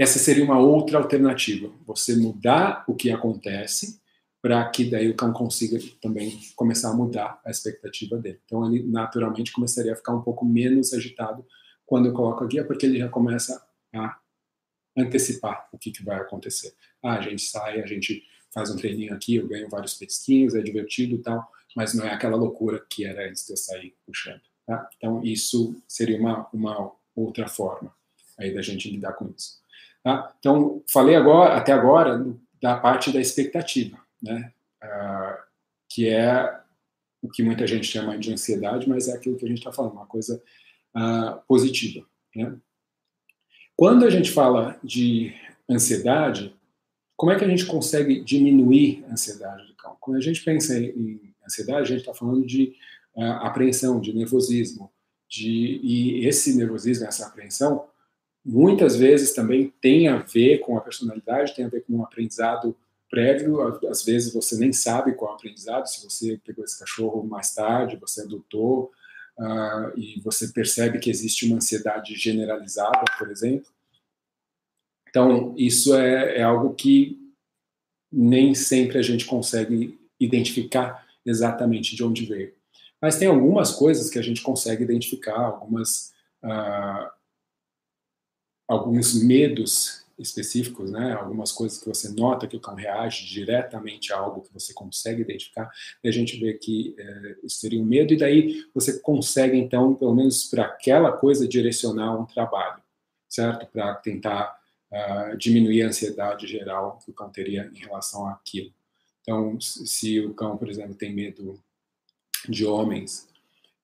essa seria uma outra alternativa, você mudar o que acontece para que daí o cão consiga também começar a mudar a expectativa dele. Então ele naturalmente começaria a ficar um pouco menos agitado quando eu coloco a guia, porque ele já começa a antecipar o que, que vai acontecer. Ah, a gente sai, a gente faz um treininho aqui, eu ganho vários petisquinhos, é divertido e tal, mas não é aquela loucura que era antes de eu sair puxando. Tá? Então isso seria uma, uma outra forma aí da gente lidar com isso. Tá? Então, falei agora, até agora da parte da expectativa, né? Ah, que é o que muita gente chama de ansiedade, mas é aquilo que a gente está falando, uma coisa ah, positiva. Né? Quando a gente fala de ansiedade, como é que a gente consegue diminuir a ansiedade do cão? Quando a gente pensa em ansiedade, a gente está falando de uh, apreensão, de nervosismo, de, e esse nervosismo, essa apreensão, muitas vezes também tem a ver com a personalidade, tem a ver com um aprendizado prévio. Às vezes você nem sabe qual é o aprendizado, se você pegou esse cachorro mais tarde, você adotou, uh, e você percebe que existe uma ansiedade generalizada, por exemplo. Então, isso é, é algo que nem sempre a gente consegue identificar exatamente de onde veio. Mas tem algumas coisas que a gente consegue identificar, algumas. Uh, alguns medos específicos, né? Algumas coisas que você nota que o cão reage diretamente a algo que você consegue identificar, e a gente vê que é, isso seria um medo, e daí você consegue, então, pelo menos para aquela coisa, direcionar um trabalho, certo? Para tentar uh, diminuir a ansiedade geral que o cão teria em relação àquilo. Então, se o cão, por exemplo, tem medo de homens,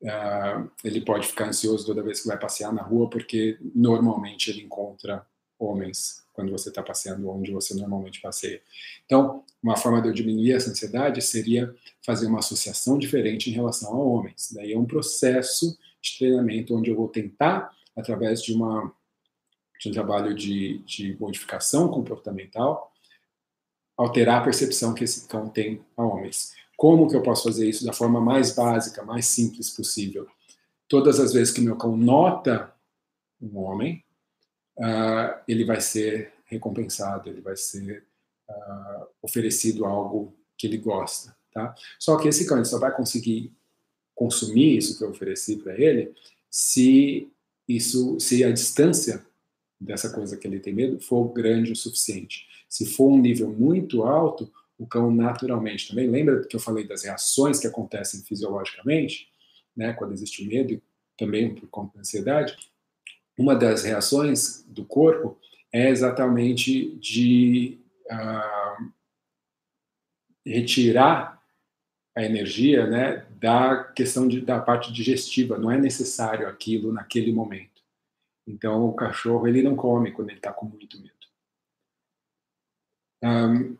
uh, ele pode ficar ansioso toda vez que vai passear na rua, porque normalmente ele encontra homens quando você está passeando onde você normalmente passeia. Então, uma forma de eu diminuir essa ansiedade seria fazer uma associação diferente em relação a homens. Daí é um processo de treinamento onde eu vou tentar, através de, uma, de um trabalho de, de modificação comportamental, alterar a percepção que esse cão tem a homens. Como que eu posso fazer isso da forma mais básica, mais simples possível? Todas as vezes que meu cão nota um homem, uh, ele vai ser recompensado, ele vai ser uh, oferecido algo que ele gosta, tá? Só que esse cão só vai conseguir consumir isso que eu ofereci para ele se isso, se a distância dessa coisa que ele tem medo for grande o suficiente. Se for um nível muito alto, o cão naturalmente também. Lembra que eu falei das reações que acontecem fisiologicamente, né, quando existe o medo e também por conta da ansiedade? Uma das reações do corpo é exatamente de uh, retirar a energia né, da questão de, da parte digestiva. Não é necessário aquilo naquele momento. Então, o cachorro ele não come quando ele está com muito medo. Um,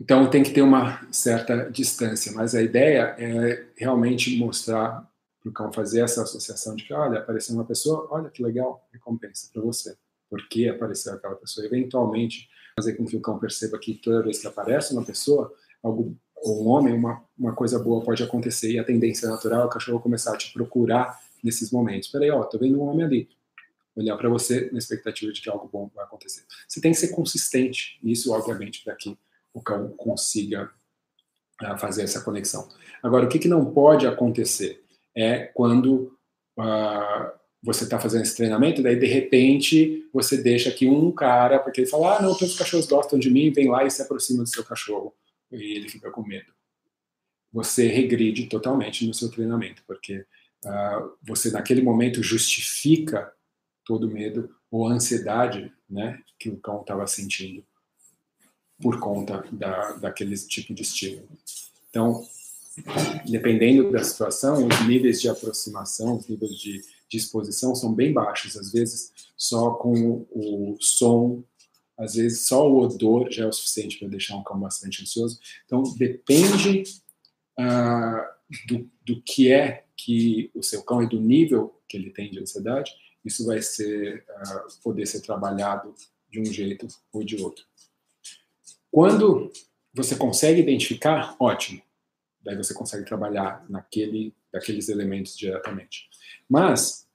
então, tem que ter uma certa distância, mas a ideia é realmente mostrar para o fazer essa associação de que, olha, apareceu uma pessoa, olha que legal, recompensa para você. Por que apareceu aquela pessoa? Eventualmente, fazer com que o cão perceba que toda vez que aparece uma pessoa, ou um homem, uma, uma coisa boa pode acontecer e a tendência natural é o cachorro começar a te procurar nesses momentos. Peraí, ó, tô vendo um homem ali. Olhar para você na expectativa de que algo bom vai acontecer. Você tem que ser consistente nisso, obviamente, para que o cão consiga uh, fazer essa conexão. Agora, o que, que não pode acontecer? é quando uh, você está fazendo esse treinamento, daí de repente você deixa que um cara, porque ele fala, ah, não, todos os cachorros gostam de mim, vem lá e se aproxima do seu cachorro, e ele fica com medo. Você regride totalmente no seu treinamento, porque uh, você naquele momento justifica todo o medo ou ansiedade né, que o cão estava sentindo por conta da, daquele tipo de estímulo. Então, dependendo da situação, os níveis de aproximação, os níveis de, exposição são bem baixos. Às vezes, só com o som, às vezes, só o odor já é o suficiente para deixar um cão bastante ansioso. Então, depende uh, do, do que é que o seu cão e do nível que ele tem de ansiedade, isso vai ser uh, poder ser trabalhado de um jeito ou de outro. Quando você consegue identificar, ótimo daí você consegue trabalhar naquele, elementos diretamente. Mas,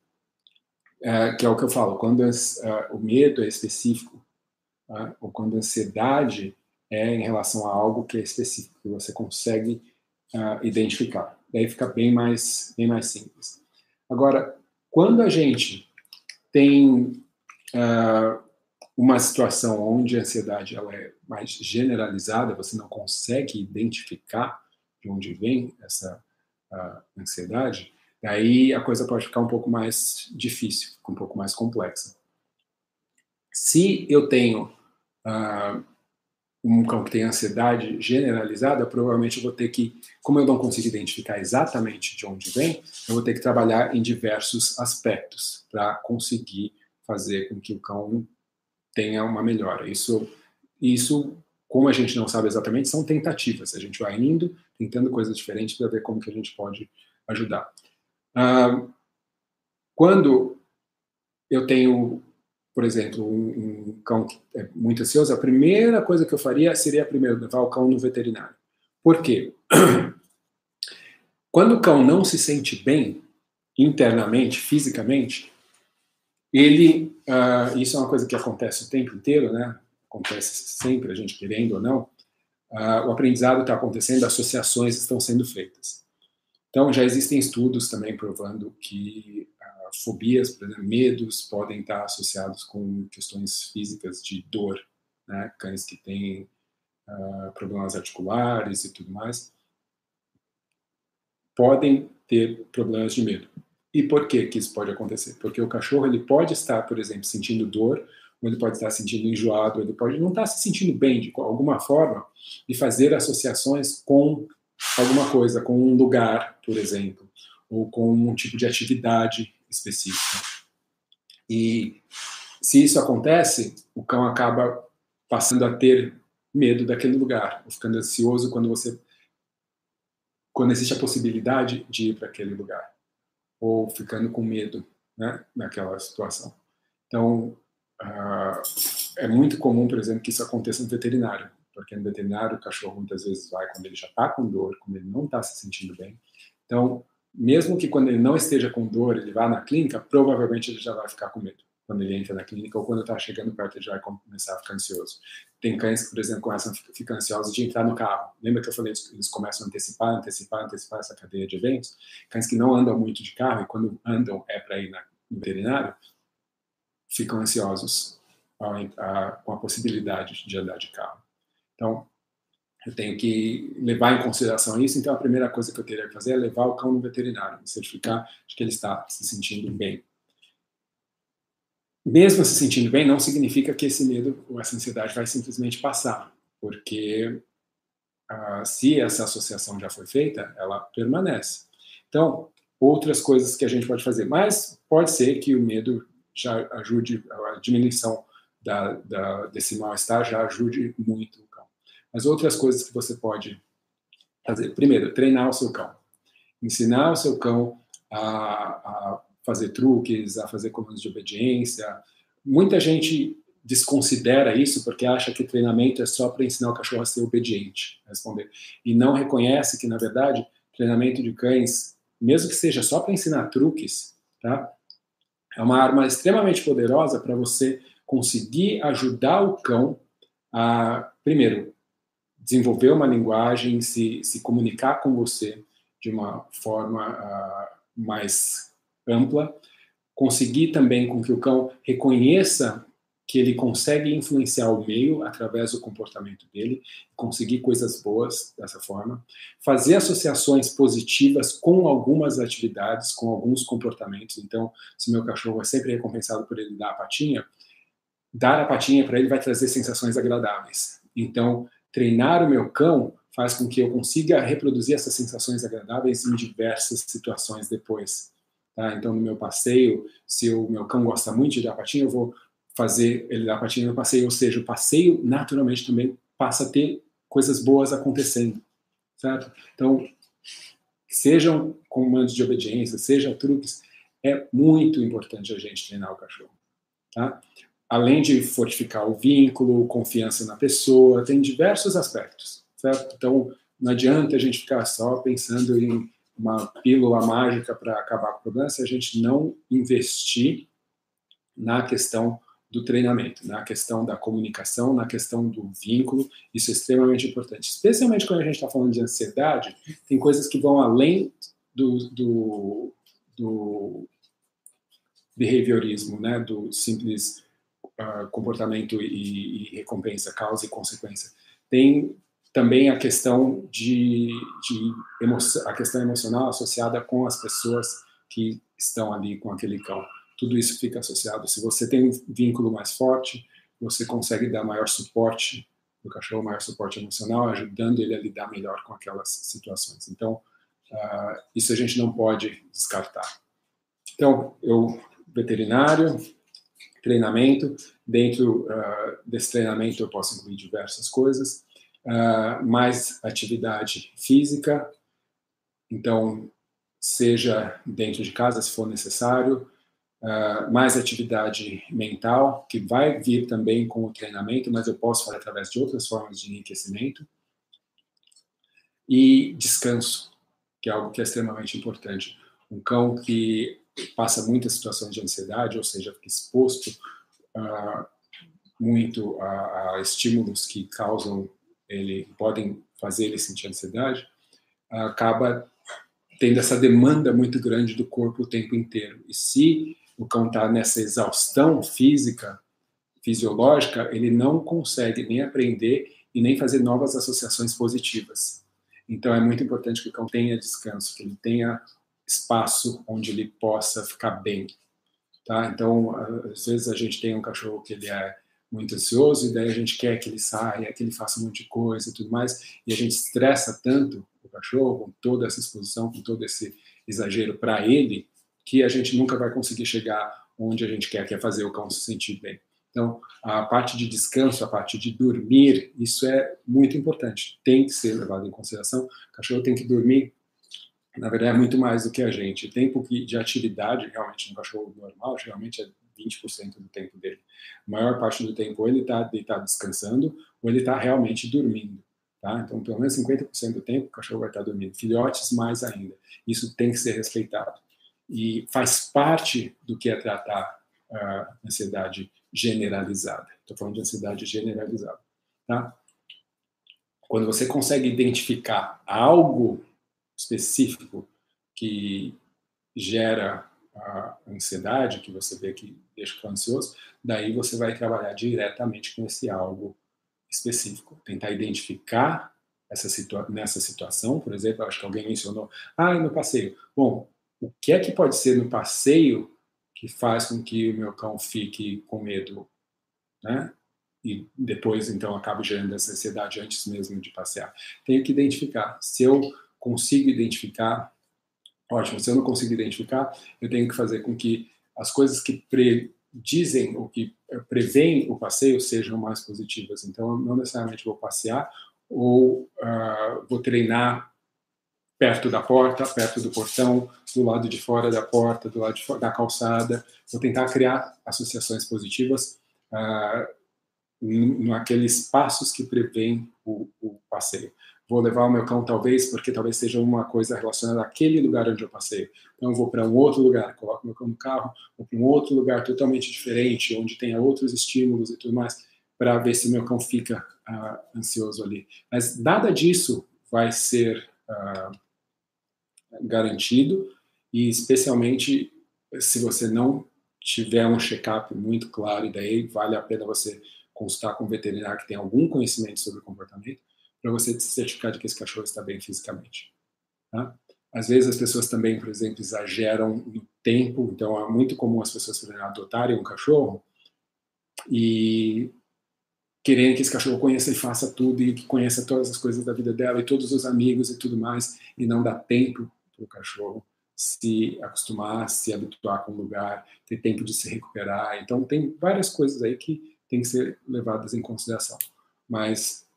é, que é o que eu falo, quando uh, o medo é específico, uh, ou quando a ansiedade é em relação a algo que é específico, que você consegue uh, identificar. Daí fica bem mais, bem mais simples. Agora, quando a gente tem uma situação onde a ansiedade ela é mais generalizada, você não consegue identificar de onde vem essa ansiedade, aí a coisa pode ficar um pouco mais difícil, um pouco mais complexa. Se eu tenho uh, um cão que tem ansiedade generalizada, provavelmente eu vou ter que, como eu não consigo identificar exatamente de onde vem, eu vou ter que trabalhar em diversos aspectos para conseguir fazer com que o cão tenha uma melhora. Isso, isso como a gente não sabe exatamente, são tentativas. A gente vai indo, tentando coisas diferentes para ver como que a gente pode ajudar. Ah, quando eu tenho, por exemplo, um, um, cão que é muito ansioso, a primeira coisa que eu faria seria primeiro levar o cão no veterinário. Por quê? <clears throat> Quando o cão não se sente bem internamente, fisicamente, ele, uh, isso é uma coisa que acontece o tempo inteiro, né? acontece sempre, a gente querendo ou não, uh, o aprendizado está acontecendo, associações estão sendo feitas. Então, já existem estudos também provando que uh, fobias, por exemplo, medos, podem estar associados com questões físicas de dor, né? cães que têm problemas articulares e tudo mais, podem ter problemas de medo. E por que que isso pode acontecer? Porque o cachorro ele pode estar, por exemplo, sentindo dor ou ele pode estar se sentindo enjoado, ele pode não estar se sentindo bem de alguma forma, e fazer associações com alguma coisa, com um lugar, por exemplo, ou com um tipo de atividade específica. E se isso acontece, o cão acaba passando a ter medo daquele lugar, ficando ansioso quando você quando existe a possibilidade de ir para aquele lugar, ou ficando com medo, né, naquela situação. Então, uh, é muito comum, por exemplo, que isso aconteça no veterinário, porque no veterinário o cachorro muitas vezes vai quando ele já está com dor, quando ele não está se sentindo bem. Então, mesmo que quando ele não esteja com dor, ele vá na clínica, provavelmente ele já vai ficar com medo quando ele entra na clínica ou quando está chegando perto ele já vai começar a ficar ansioso. Tem cães que, por exemplo, começam a ficar ansiosos de entrar no carro. Lembra que eu falei que eles começam a antecipar, antecipar, antecipar essa cadeia de eventos? Cães que não andam muito de carro e quando andam é para ir no veterinário, ficam ansiosos com a possibilidade de andar de carro. Então, eu tenho que levar em consideração isso. Então, a primeira coisa que eu teria que fazer é levar o cão no veterinário, certificar de que ele está se sentindo bem mesmo se sentindo bem, não significa que esse medo ou essa ansiedade vai simplesmente passar, porque uh, se essa associação já foi feita, ela permanece. Então, outras coisas que a gente pode fazer, mas pode ser que o medo já ajude, a diminuição da, da, desse mal-estar já ajude muito o cão. Mas outras coisas que você pode fazer, primeiro, treinar o seu cão. Ensinar o seu cão a, a fazer truques, a fazer comandos de obediência. Muita gente desconsidera isso porque acha que treinamento é só para ensinar o cachorro a ser obediente, a responder. E não reconhece que, na verdade, treinamento de cães, mesmo que seja só para ensinar truques, tá? É uma arma extremamente poderosa para você conseguir ajudar o cão a, primeiro, desenvolver uma linguagem, se, se comunicar com você de uma forma uh, mais ampla, conseguir também com que o cão reconheça que ele consegue influenciar o meio através do comportamento dele, conseguir coisas boas dessa forma, fazer associações positivas com algumas atividades, com alguns comportamentos. Então, se meu cachorro é sempre recompensado por ele dar a patinha, dar a patinha para ele vai trazer sensações agradáveis. Então, treinar o meu cão faz com que eu consiga reproduzir essas sensações agradáveis em diversas situações depois. Tá? Então, no meu passeio, se o meu cão gosta muito de dar patinha, eu vou fazer ele dar patinha no passeio. Ou seja, o passeio, naturalmente, também passa a ter coisas boas acontecendo. Certo? Então, sejam comandos de obediência, sejam truques, é muito importante a gente treinar o cachorro. Tá? Além de fortificar o vínculo, confiança na pessoa, tem diversos aspectos. Certo? Então, não adianta a gente ficar só pensando em uma pílula mágica para acabar com o problema se a gente não investir na questão do treinamento, na questão da comunicação, na questão do vínculo. Isso é extremamente importante. Especialmente quando a gente está falando de ansiedade, tem coisas que vão além do, do, do behaviorismo, né? do simples uh, comportamento e, e recompensa, causa e consequência. Tem também a questão de, de emoção, a questão emocional associada com as pessoas que estão ali com aquele cão. Tudo isso fica associado. Se você tem um vínculo mais forte, você consegue dar maior suporte do cachorro, maior suporte emocional, ajudando ele a lidar melhor com aquelas situações. Então, uh, isso a gente não pode descartar. Então, eu veterinário, treinamento. Dentro uh, desse treinamento eu posso incluir diversas coisas uh, mais atividade física, então, seja dentro de casa, se for necessário, uh, mais atividade mental, que vai vir também com o treinamento, mas eu posso fazer através de outras formas de enriquecimento, e descanso, que é algo que é extremamente importante. Um cão que passa muitas situações de ansiedade, ou seja, fica exposto uh, muito a, a estímulos que causam ele podem fazer ele sentir ansiedade, acaba tendo essa demanda muito grande do corpo o tempo inteiro. E se o cão está nessa exaustão física, fisiológica, ele não consegue nem aprender e nem fazer novas associações positivas. Então é muito importante que o cão tenha descanso, que ele tenha espaço onde ele possa ficar bem. tá? Então, às vezes a gente tem um cachorro que ele é muito ansioso e daí a gente quer que ele saia, que ele faça um monte de coisa e tudo mais, e a gente estressa tanto o cachorro com toda essa exposição, com todo esse exagero para ele, que a gente nunca vai conseguir chegar onde a gente quer, que é fazer o cão se sentir bem. Então, a parte de descanso, a parte de dormir, isso é muito importante, tem que ser levado em consideração. O cachorro tem que dormir, na verdade, é muito mais do que a gente. O tempo de atividade, realmente, no cachorro normal, geralmente é 20% do tempo dele. A maior parte do tempo, ou ele está deitado descansando, ou ele está realmente dormindo. Tá? Então, pelo menos 50% do tempo, o cachorro vai estar dormindo. Filhotes, mais ainda. Isso tem que ser respeitado. E faz parte do que é tratar a ansiedade generalizada. Estou falando de ansiedade generalizada. Tá? Quando você consegue identificar algo específico que gera a ansiedade, que você vê que deixa o ansioso, daí você vai trabalhar diretamente com esse algo específico. Tentar identificar essa situa nessa situação, por exemplo, acho que alguém mencionou, ah, no passeio. Bom, o que é que pode ser no passeio que faz com que o meu cão fique com medo, né? E depois, então, acabe gerando essa ansiedade antes mesmo de passear. Tenho que identificar. Se eu consigo identificar, ótimo. Se eu não consigo identificar, eu tenho que fazer com que as coisas que predizem ou que preveem o passeio sejam mais positivas. Então, não necessariamente vou passear ou uh, vou treinar perto da porta, perto do portão, do lado de fora da porta, do lado fora, da calçada. Vou tentar criar associações positivas uh, naqueles passos que prevêem o, o, passeio. Vou levar o meu cão, talvez, porque talvez seja uma coisa relacionada àquele lugar onde eu passeio. Então, eu vou para um outro lugar, coloco meu cão no carro, vou para um outro lugar totalmente diferente, onde tenha outros estímulos e tudo mais, para ver se meu cão fica uh, ansioso ali. Mas nada disso vai ser uh, garantido e especialmente se você não tiver um check-up muito claro, e daí vale a pena você consultar com um veterinário que tem algum conhecimento sobre comportamento, para você se certificar de que esse cachorro está bem fisicamente. Tá? Às vezes as pessoas também, por exemplo, exageram no tempo, então é muito comum as pessoas adotarem um cachorro e querendo que esse cachorro conheça e faça tudo e que conheça todas as coisas da vida dela e todos os amigos e tudo mais, e não dá tempo para o cachorro se acostumar, se habituar com o lugar, ter tempo de se recuperar. Então, tem várias coisas aí que têm que ser levadas em consideração. Mas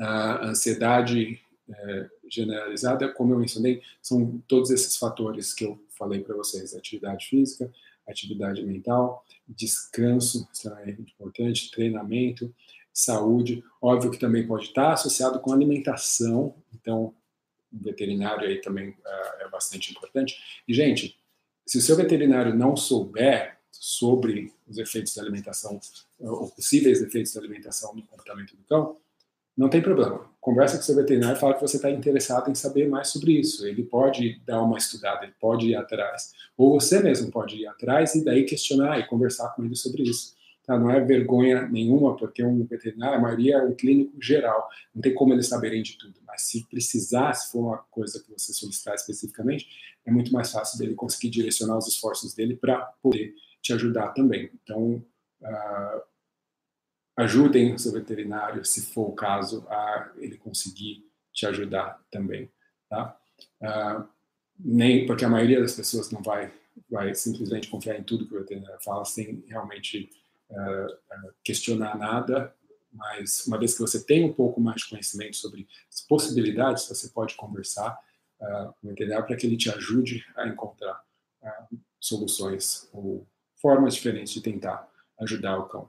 a ansiedade é, generalizada, como eu mencionei, são todos esses fatores que eu falei para vocês: atividade física, atividade mental, descanso, extremamente importante, treinamento, saúde. Óbvio que também pode estar associado com alimentação, então veterinário aí também uh, é bastante importante. E, gente, se o seu veterinário não souber sobre os efeitos da alimentação, ou possíveis efeitos da alimentação no comportamento do cão, não tem problema. Conversa com seu veterinário e fala que você está interessado em saber mais sobre isso. Ele pode dar uma estudada, ele pode ir atrás. Ou você mesmo pode ir atrás e daí questionar e conversar com ele sobre isso. Tá? Não é vergonha nenhuma, porque um veterinário, a maioria é um clínico geral, não tem como eles saberem de tudo. Mas se precisar, se for uma coisa que você solicitar especificamente, é muito mais fácil dele conseguir direcionar os esforços dele para poder te ajudar também. Então, uh, ajudem o seu veterinário, se for o caso, a ele conseguir te ajudar também. Tá? Uh, nem porque a maioria das pessoas não vai vai simplesmente confiar em tudo que o veterinário fala sem realmente uh, questionar nada, mas uma vez que você tem um pouco mais de conhecimento sobre as possibilidades, você pode conversar uh, com o veterinário para que ele te ajude a encontrar soluções ou formas diferentes de tentar ajudar o cão.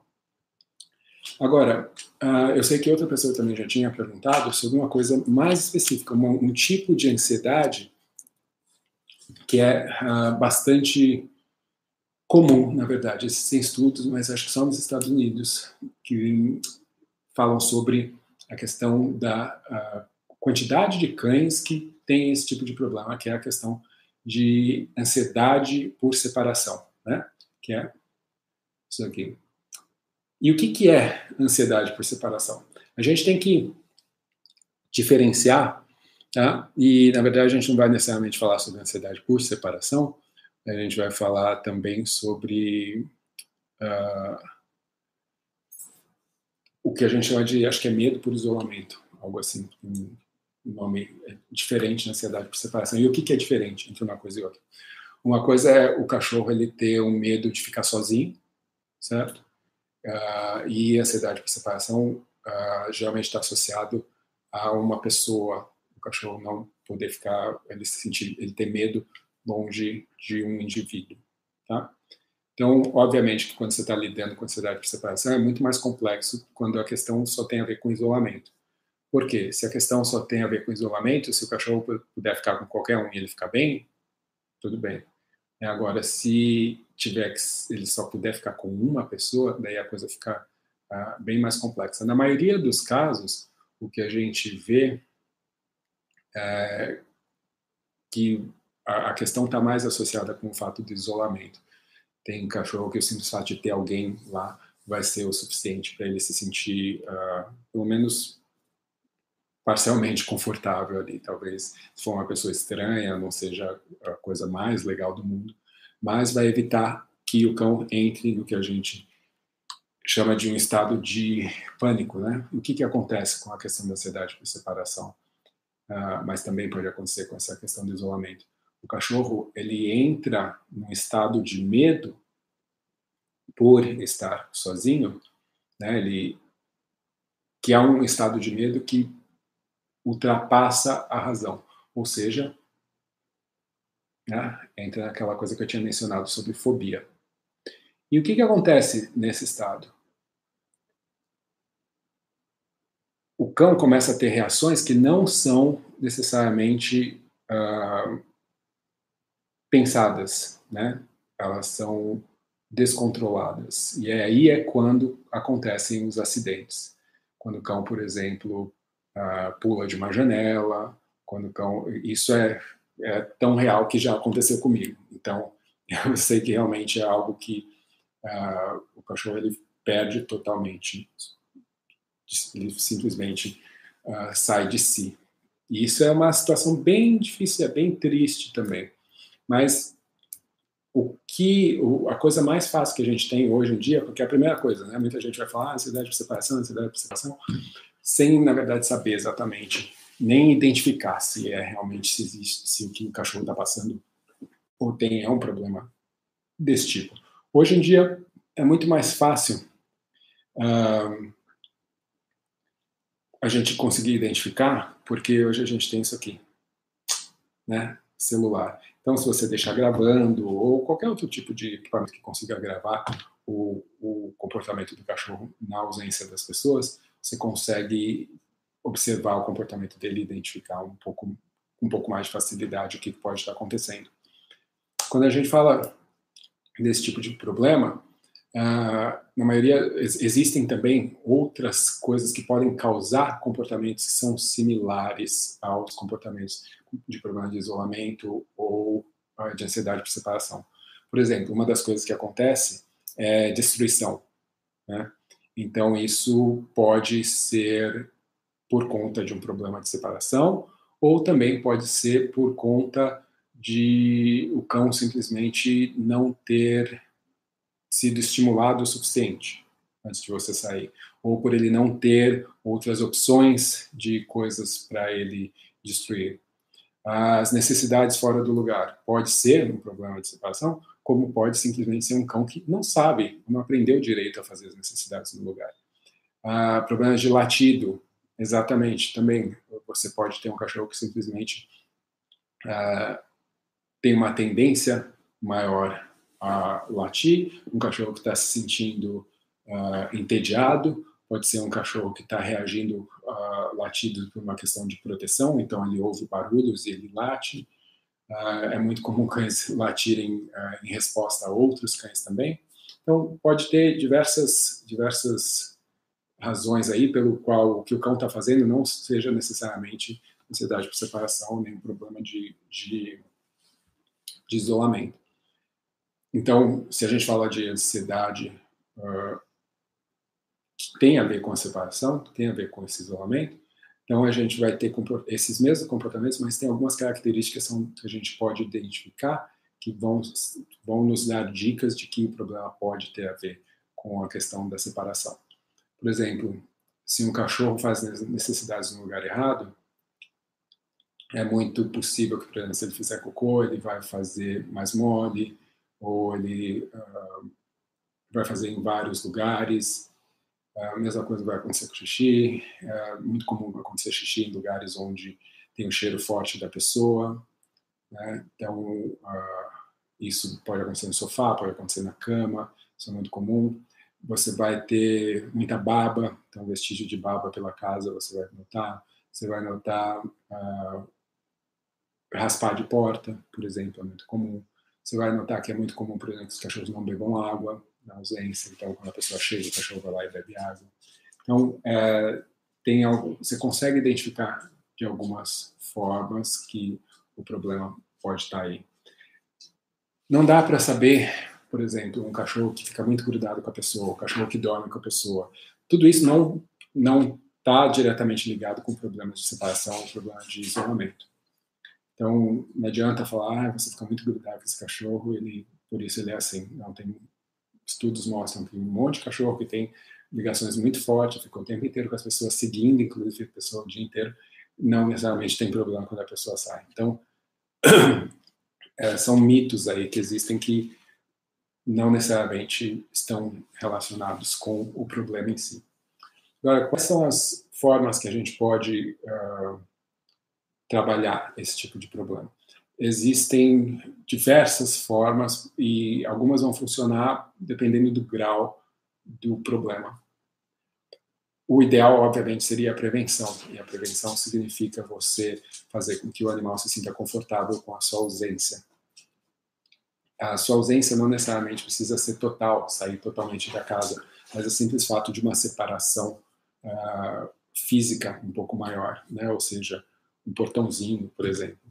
Agora, uh, eu sei que outra pessoa também já tinha perguntado sobre uma coisa mais específica, um tipo de ansiedade que é bastante comum, na verdade. Existem estudos, mas acho que só nos Estados Unidos, que falam sobre a questão da quantidade de cães que têm esse tipo de problema, que é a questão de ansiedade por separação, né? Que é isso aqui. E o que, que é ansiedade por separação? A gente tem que diferenciar, tá? E na verdade a gente não vai necessariamente falar sobre ansiedade por separação, A gente vai falar também sobre uh, o que a gente chama de, acho que é medo por isolamento, algo assim, um nome diferente na ansiedade por separação. E o que, que é diferente entre uma coisa e outra? Uma coisa é o cachorro ele ter um medo de ficar sozinho, certo? Uh, e ansiedade por separação uh, geralmente está associado a uma pessoa, o cachorro não poder ficar, ele se sentir, ele ter medo longe de um indivíduo, tá? Então, obviamente que quando você está lidando com ansiedade por separação é muito mais complexo quando a questão só tem a ver com isolamento. Por quê? Se a questão só tem a ver com isolamento, se o cachorro puder ficar com qualquer um e ele ficar bem, tudo bem. Agora, se tiver que ele só puder ficar com uma pessoa, daí a coisa fica ah, bem mais complexa. Na maioria dos casos, o que a gente vê é que a, questão está mais associada com o fato de isolamento. Tem cachorro que o simples fato de ter alguém lá vai ser o suficiente para ele se sentir, uh, pelo menos parcialmente confortável ali. Talvez se for uma pessoa estranha, não seja a coisa mais legal do mundo, mas vai evitar que o cão entre no que a gente chama de um estado de pânico, né? O que que acontece com a questão da ansiedade por separação? Uh, mas também pode acontecer com essa questão do isolamento. O cachorro ele entra num estado de medo por estar sozinho, né? Ele que é um estado de medo que ultrapassa a razão, ou seja, né, entra naquela coisa que eu tinha mencionado sobre fobia. E o que, que acontece nesse estado? O cão começa a ter reações que não são necessariamente uh, pensadas, né? Elas são descontroladas. E aí é quando acontecem os acidentes. Quando o cão, por exemplo, uh, pula de uma janela, quando o. Isso é, é, tão real que já aconteceu comigo. Então, <laughs> eu sei que realmente é algo que uh, o cachorro ele perde totalmente. Ele simplesmente uh, sai de si. E isso é uma situação bem difícil, é bem triste também. Mas o que a coisa mais fácil que a gente tem hoje em dia, porque a primeira coisa, né, muita gente vai falar ah, ansiedade de separação, ansiedade de separação, sem, na verdade, saber exatamente, nem identificar se é realmente, se existe, se o que o cachorro está passando ou tem é um problema desse tipo. Hoje em dia é muito mais fácil uh, a gente conseguir identificar, porque hoje a gente tem isso aqui, né? Celular. Então, se você deixar gravando ou qualquer outro tipo de equipamento que consiga gravar o, o comportamento do cachorro na ausência das pessoas, você consegue observar o comportamento dele identificar um pouco, um pouco mais de facilidade o que pode estar acontecendo. Quando a gente fala desse tipo de problema, uh, na maioria existem também outras coisas que podem causar comportamentos que são similares aos comportamentos de problema de isolamento ou uh, de ansiedade por separação. Por exemplo, uma das coisas que acontece é destruição. Né? Então, isso pode ser por conta de um problema de separação, ou também pode ser por conta de o cão simplesmente não ter sido estimulado o suficiente antes de você sair, ou por ele não ter outras opções de coisas para ele destruir. As necessidades fora do lugar pode ser um problema de separação, como pode simplesmente ser um cão que não sabe, não aprendeu direito a fazer as necessidades no lugar. Ah, problemas de latido, exatamente, também. Você pode ter um cachorro que simplesmente ah, tem uma tendência maior a latir, um cachorro que está se sentindo ah, entediado, pode ser um cachorro que está reagindo a latidos por uma questão de proteção, então ele ouve barulhos e ele late. Uh, é muito comum <laughs> cães latirem uh, em resposta a outros cães também. Então, pode ter diversas, diversas razões aí pelo qual o que o cão está fazendo não seja necessariamente ansiedade por separação, nem um problema de, de, de isolamento. Então, se a gente fala de ansiedade uh, que tem a ver com a separação, que tem a ver com esse isolamento, então a gente vai ter esses mesmos comportamentos, mas tem algumas características que a gente pode identificar que vão, vão nos dar dicas de que o problema pode ter a ver com a questão da separação. Por exemplo, se um cachorro faz necessidades no lugar errado, é muito possível que, por exemplo, se ele fizer cocô, ele vai fazer mais mole, ou ele uh, vai fazer em vários lugares. A mesma coisa vai acontecer com xixi. É muito comum acontecer xixi em lugares onde tem um cheiro forte da pessoa. Né? Então, uh, isso pode acontecer no sofá, pode acontecer na cama, isso é muito comum. Você vai ter muita baba, então vestígio de baba pela casa você vai notar. Você vai notar uh, raspar de porta, por exemplo, é muito comum. Você vai notar que é muito comum, por exemplo, que os cachorros não bebam água na ausência, então quando a pessoa chega, o cachorro vai lá e bebe água. Então, é, tem algo, você consegue identificar de algumas formas que o problema pode estar aí. Não dá para saber, por exemplo, um cachorro que fica muito grudado com a pessoa, um cachorro que dorme com a pessoa. Tudo isso não não está diretamente ligado com problemas de separação problemas de isolamento. Então, não adianta falar, ah, você fica muito grudado com esse cachorro, ele, por isso ele é assim. Não, tem estudos mostram que um monte de cachorro que tem ligações muito fortes, fica o tempo inteiro com as pessoas seguindo, inclusive a pessoa o dia inteiro, não necessariamente tem problema quando a pessoa sai. Então, <clears throat> é, são mitos aí que existem que não necessariamente estão relacionados com o problema em si. Agora, quais são as formas que a gente pode uh, trabalhar esse tipo de problema. Existem diversas formas e algumas vão funcionar dependendo do grau do problema. O ideal, obviamente, seria a prevenção, e a prevenção significa você fazer com que o animal se sinta confortável com a sua ausência. A sua ausência não necessariamente precisa ser total, sair totalmente da casa, mas o simples fato de uma separação uh, física um pouco maior, né? ou seja, um portãozinho, por exemplo.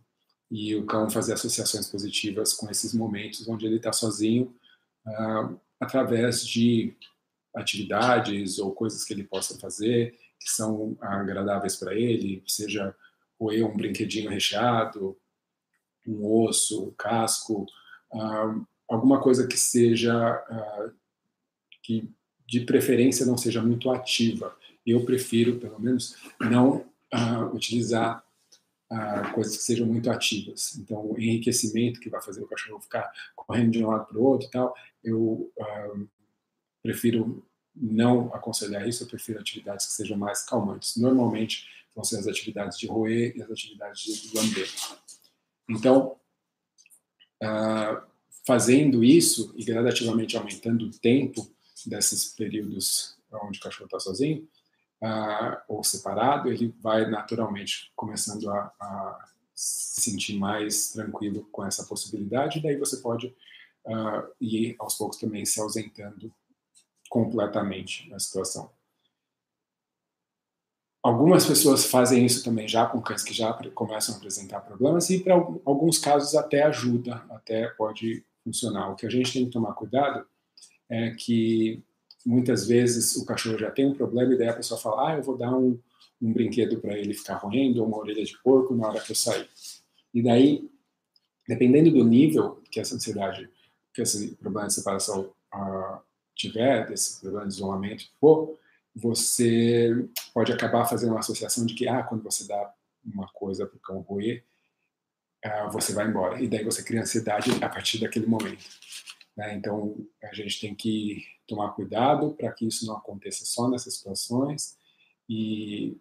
E o cão fazer associações positivas com esses momentos onde ele está sozinho, uh, através de atividades ou coisas que ele possa fazer que são agradáveis para ele, seja roer um brinquedinho recheado, um osso, um casco, uh, alguma coisa que seja uh, que de preferência não seja muito ativa. Eu prefiro, pelo menos, não utilizar coisas que sejam muito ativas. Então, enriquecimento que vai fazer o cachorro ficar correndo de um lado para o outro e tal, eu ah, prefiro não aconselhar isso, eu prefiro atividades que sejam mais calmantes. Normalmente vão ser as atividades de roer e as atividades de lamber. Então, ah, fazendo isso e gradativamente aumentando o tempo desses períodos onde o cachorro está sozinho, uh, ou separado, ele vai naturalmente começando a, a, se sentir mais tranquilo com essa possibilidade, daí você pode uh, ir aos poucos também se ausentando completamente da situação. Algumas pessoas fazem isso também já com cães que já começam a apresentar problemas e para alguns casos até ajuda, até pode funcionar. O que a gente tem que tomar cuidado é que muitas vezes o cachorro já tem um problema e daí a pessoa fala, ah, eu vou dar um, um brinquedo para ele ficar roendo, ou uma orelha de porco na hora que eu sair. E daí, dependendo do nível que essa ansiedade, que esse problema de separação uh, tiver, desse problema de isolamento for, você pode acabar fazendo uma associação de que, ah, quando você dá uma coisa para o cão roer, uh, você vai embora. E daí você cria ansiedade a partir daquele momento. Né? Então, a gente tem que tomar cuidado para que isso não aconteça só nessas situações e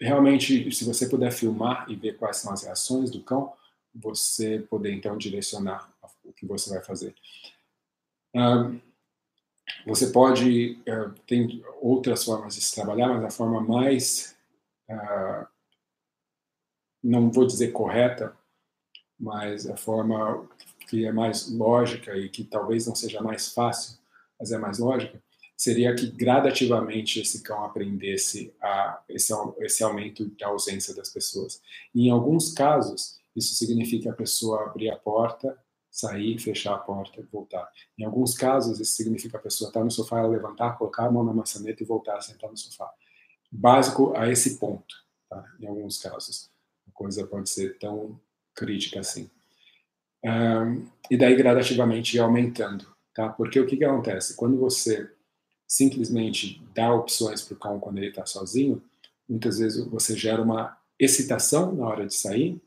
realmente, se você puder filmar e ver quais são as reações do cão, você poder então direcionar o que você vai fazer. você pode uh, tem outras formas de se trabalhar, mas a forma mais uh, não vou dizer correta, mas a forma que é mais lógica e que talvez não seja mais fácil, mas é mais lógica, seria que gradativamente esse cão aprendesse a esse, esse aumento da ausência das pessoas. E em alguns casos, isso significa a pessoa abrir a porta, sair, fechar a porta e voltar. Em alguns casos, isso significa a pessoa estar no sofá, ela levantar, colocar a mão na maçaneta e voltar a sentar no sofá. Básico a esse ponto, tá? em alguns casos. A coisa pode ser tão crítica assim. Um, e daí gradativamente ir aumentando, tá? Porque o que, que acontece? Quando você simplesmente dá opções para o cão quando ele está sozinho, muitas vezes você gera uma excitação na hora de sair,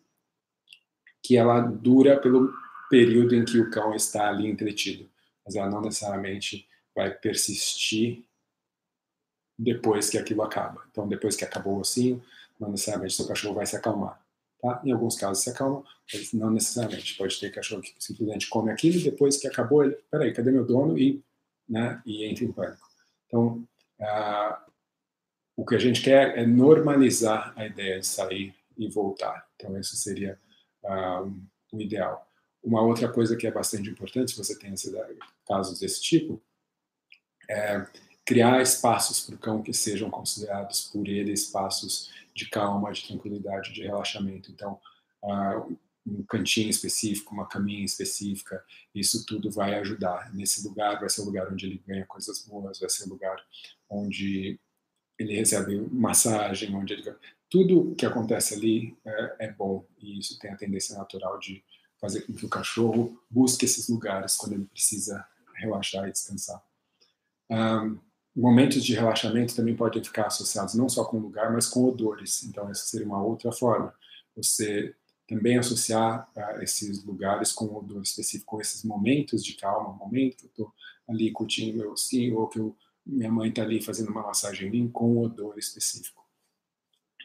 que ela dura pelo período em que o cão está ali entretido, mas ela não necessariamente vai persistir depois que aquilo acaba. Então, depois que acabou o ossinho, não necessariamente seu cachorro vai se acalmar. Tá? Em alguns casos se acalma, mas não necessariamente. Pode ter cachorro que simplesmente come aquilo e depois que acabou, ele, peraí, cadê meu dono? E, né, e entra em pânico. Então, ah, o que a gente quer é normalizar a ideia de sair e voltar. Então, esse seria ah, o ideal. Uma outra coisa que é bastante importante, se você tem casos desse tipo, é criar espaços para o cão que sejam considerados por ele espaços de calma, de tranquilidade, de relaxamento. Então, uh, um cantinho específico, uma caminha específica, isso tudo vai ajudar. Nesse lugar vai ser o lugar onde ele ganha coisas boas, vai ser o lugar onde ele recebe massagem, onde ele... Tudo que acontece ali é, é bom e isso tem a tendência natural de fazer com que o cachorro busque esses lugares quando ele precisa relaxar e descansar. Um, momentos de relaxamento também podem ficar associados não só com lugar, mas com odores. Então, essa seria uma outra forma. Você também associar uh, esses lugares com odor específico, com esses momentos de calma, momento que eu estou ali curtindo meu sim, ou que eu, minha mãe está ali fazendo uma massagem em mim, com odor específico.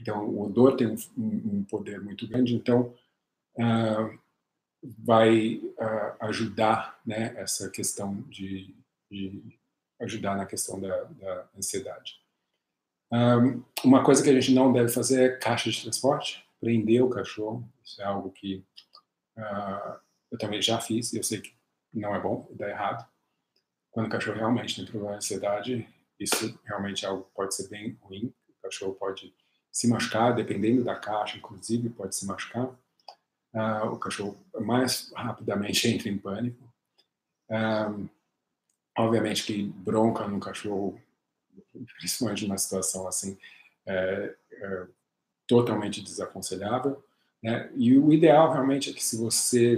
Então, o odor tem um, um poder muito grande, então uh, vai uh, ajudar né, essa questão de, de ajudar na questão da, da ansiedade. Um, uma coisa que a gente não deve fazer é caixa de transporte, prender o cachorro. Isso é algo que uh, eu também já fiz e eu sei que não é bom, dá errado. Quando o cachorro realmente tem problema de ansiedade, isso realmente é algo que pode ser bem ruim. O cachorro pode se machucar, dependendo da caixa, inclusive, pode se machucar. Uh, o cachorro mais rapidamente <laughs> entra em pânico. Obviamente que bronca no cachorro, principalmente numa situação assim, é, é totalmente desaconselhável. Né? E o ideal realmente é que se você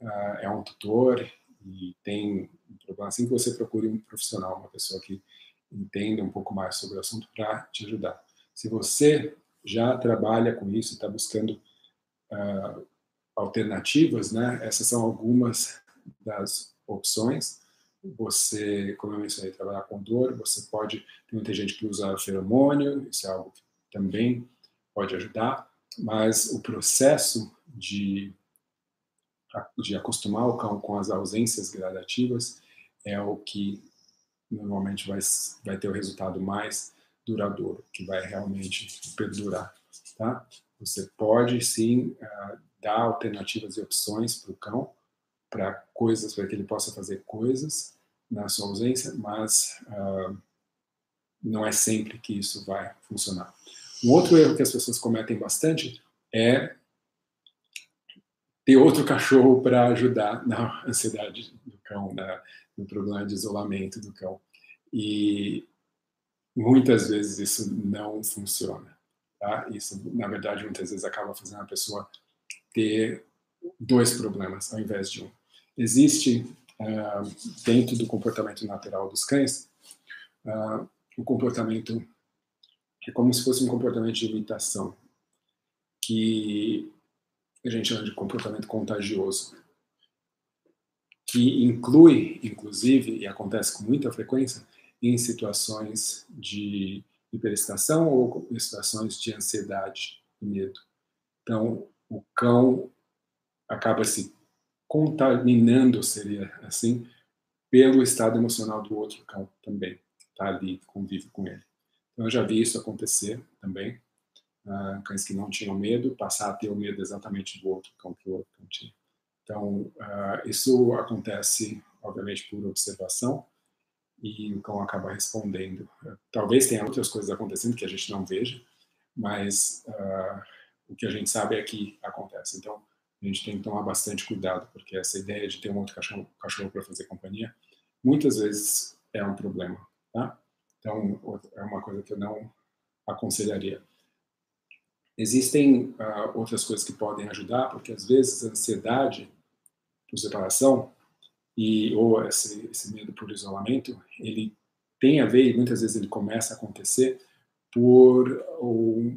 uh, é um tutor e tem um problema assim, que você procure um profissional, uma pessoa que entenda um pouco mais sobre o assunto para te ajudar. Se você já trabalha com isso, está buscando uh, alternativas, né? Essas são algumas das opções você, como eu mencionei, trabalhar com dor, você pode, tem muita gente que usa feromônio, isso é algo que também pode ajudar, mas o processo de, de acostumar o cão com as ausências gradativas é o que normalmente vai, vai ter o resultado mais duradouro, que vai realmente perdurar, tá? Você pode sim uh, dar alternativas e opções para o cão, para coisas, para que ele possa fazer coisas na sua ausência, mas uh, não é sempre que isso vai funcionar. Um outro erro que as pessoas cometem bastante é ter outro cachorro para ajudar na <laughs> ansiedade do cão, na, no problema de isolamento do cão. E muitas vezes isso não funciona. Tá? Isso, na verdade, muitas vezes acaba fazendo a pessoa ter dois problemas ao invés de um. Existe, uh, dentro do comportamento natural dos cães, uh, o comportamento é como se fosse um comportamento de imitação, que a gente chama de comportamento contagioso, que inclui, inclusive, e acontece com muita frequência, em situações de hiperestação ou situações de ansiedade e medo. Então, o cão acaba se contaminando, seria assim, pelo estado emocional do outro cão também, está ali, convive com ele. Então, eu já vi isso acontecer também. Uh, cães que não tinham medo, passar a ter o medo exatamente do outro cão que o outro cão tinha. Então, uh, isso acontece, obviamente, por observação, e o cão acaba respondendo. Uh, talvez tenha outras coisas acontecendo que a gente não veja, mas o que a gente sabe é que acontece. Então, a gente tem que tomar bastante cuidado, porque essa ideia de ter um outro cachorro, cachorro para fazer companhia, muitas vezes é um problema, tá? Então, é uma coisa que eu não aconselharia. Existem uh, outras coisas que podem ajudar, porque às vezes a ansiedade por separação e ou esse, esse medo por isolamento, ele tem a ver e muitas vezes ele começa a acontecer por ou,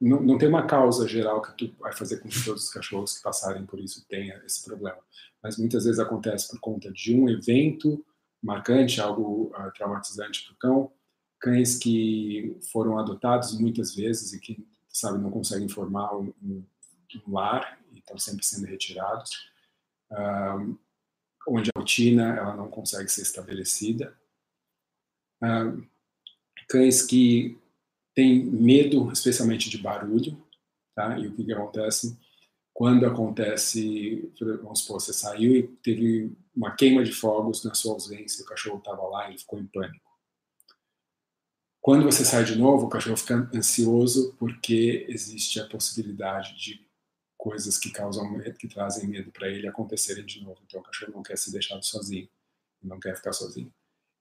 não, não tem uma causa geral que tu vai fazer com que todos os cachorros que passarem por isso tenham esse problema, mas muitas vezes acontece por conta de um evento marcante, algo uh, traumatizante para o cão, cães que foram adotados muitas vezes e que sabe não conseguem formar um, um lar e estão sempre sendo retirados, uh, onde a rotina ela não consegue ser estabelecida, uh, cães que têm medo, especialmente de barulho, tá? E o que, que acontece? Quando acontece, vamos supor, você saiu e teve uma queima de fogos na sua ausência, o cachorro estava lá e ele ficou em pânico. Quando você sai de novo, o cachorro fica ansioso porque existe a possibilidade de coisas que causam medo, que trazem medo para ele acontecerem de novo. Então o cachorro não quer se deixar sozinho, não quer ficar sozinho.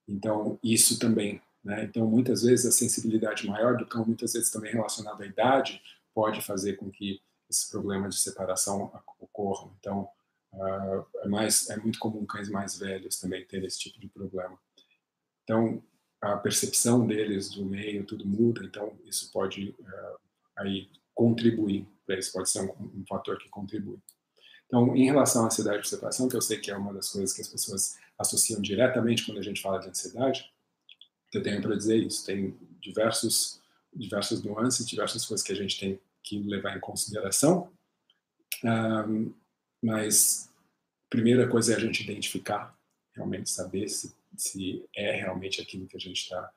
Então isso também, né? Então muitas vezes a sensibilidade maior do cão, muitas vezes também relacionada à idade, pode fazer com que esses problemas de separação ocorram. Então, uh, é, mais, é muito comum cães mais velhos também terem esse tipo de problema. Então, a percepção deles do meio, tudo muda, então isso pode uh, aí contribuir para isso, pode ser um, um, fator que contribui. Então, em relação à ansiedade por separação, que eu sei que é uma das coisas que as pessoas associam diretamente quando a gente fala de ansiedade, eu tenho para dizer isso, tem diversos diversas nuances, diversas coisas que a gente tem que levar em consideração. Um, mas a primeira coisa é a gente identificar, realmente saber se, se é realmente aquilo que a gente está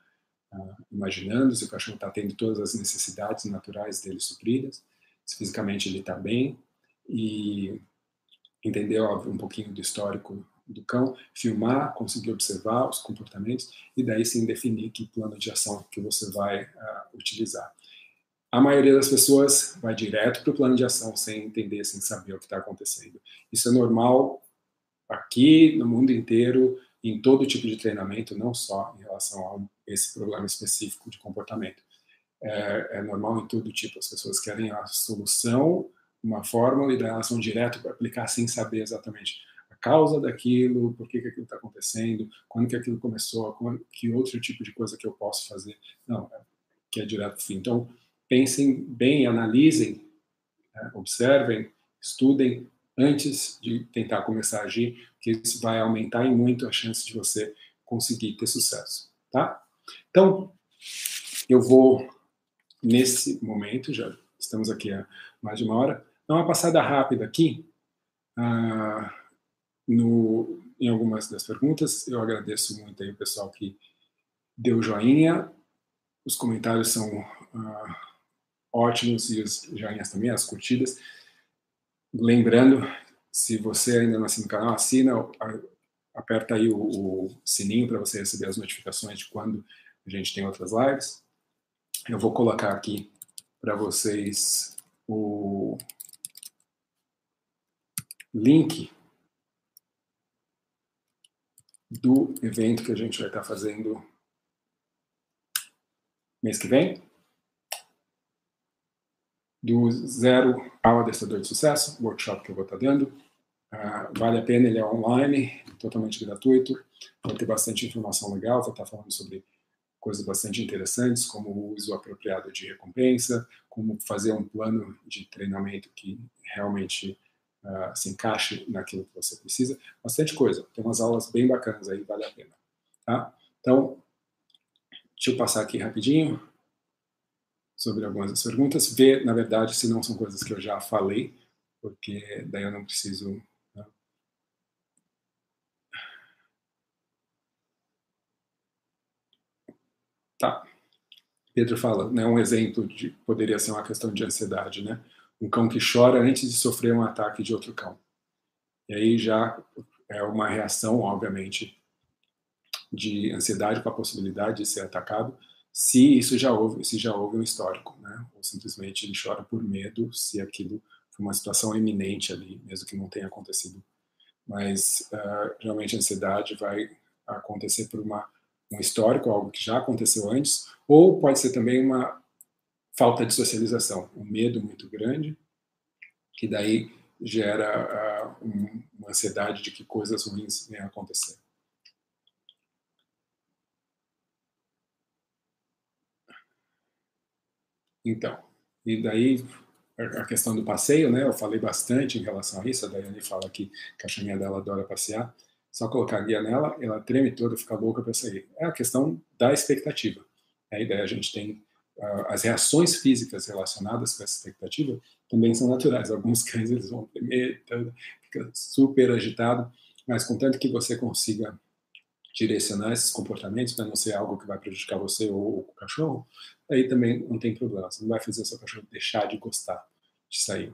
uh, ah, imaginando, se o cachorro está tendo todas as necessidades naturais dele supridas, se fisicamente ele está bem e entender óbvio, um pouquinho do histórico do cão, filmar, conseguir observar os comportamentos e daí sim definir que plano de ação que você vai uh, utilizar. A maioria das pessoas vai direto para o plano de ação sem entender, sem saber o que está acontecendo. Isso é normal aqui, no mundo inteiro, em todo tipo de treinamento, não só em relação a esse problema específico de comportamento. É, é normal em todo tipo. As pessoas querem a solução, uma fórmula, e daí elas vão direto para aplicar sem saber exatamente causa daquilo, por que, que aquilo está acontecendo, quando que aquilo começou, que outro tipo de coisa que eu posso fazer. Não, é, que é direto fim. Então, pensem bem, analisem, né, observem, estudem antes de tentar começar a agir, que isso vai aumentar em muito a chance de você conseguir ter sucesso, tá? Então, eu vou nesse momento, já estamos aqui há mais de uma hora, dar uma passada rápida aqui uh, no, em algumas das perguntas. Eu agradeço muito aí o pessoal que deu joinha. Os comentários são uh, ótimos e os joinhas também, as curtidas. Lembrando, se você ainda não assina o canal, assina, aperta aí o, o sininho para você receber as notificações de quando a gente tem outras lives. Eu vou colocar aqui para vocês o link do evento que a gente vai estar fazendo mês que vem do zero ao adestrador de sucesso, workshop que eu vou estar dando. Uh, vale a pena, ele é online, totalmente gratuito, vai ter bastante informação legal, vou estar falando sobre coisas bastante interessantes, como o uso apropriado de recompensa, como fazer um plano de treinamento que realmente uh, se encaixe naquilo que você precisa. Bastante coisa, tem umas aulas bem bacanas aí, vale a pena. Tá? Então, deixa eu passar aqui rapidinho sobre algumas das perguntas, ver, na verdade, se não são coisas que eu já falei, porque daí eu não preciso. Né? Tá. Pedro fala, né, um exemplo de poderia ser uma questão de ansiedade, né? Um cão que chora antes de sofrer um ataque de outro cão. E aí já é uma reação, obviamente, de ansiedade com a possibilidade de ser atacado, se isso já houve, se já houve um histórico, né? Ou simplesmente ele chora por medo se aquilo foi uma situação iminente ali, mesmo que não tenha acontecido. Mas uh, geralmente a ansiedade vai acontecer por uma um histórico, algo que já aconteceu antes, ou pode ser também uma falta de socialização, um medo muito grande, que daí gera uh, um, um ansiedade de que coisas ruins venham acontecer. Então, e daí a questão do passeio, né? Eu falei bastante em relação a isso. A Daiane fala que a cachorrinha dela adora passear. Só colocar a guia nela, ela treme toda, fica louca para sair. É a questão da expectativa. A ideia a gente tem as reações físicas relacionadas com essa expectativa também são naturais. Alguns <laughs> cães eles vão tremer, fica super agitado, mas contanto que você consiga direcionar esses comportamentos para não ser algo que vai prejudicar você ou o cachorro, aí também não tem problema. Você não vai fazer o seu cachorro deixar de gostar de sair.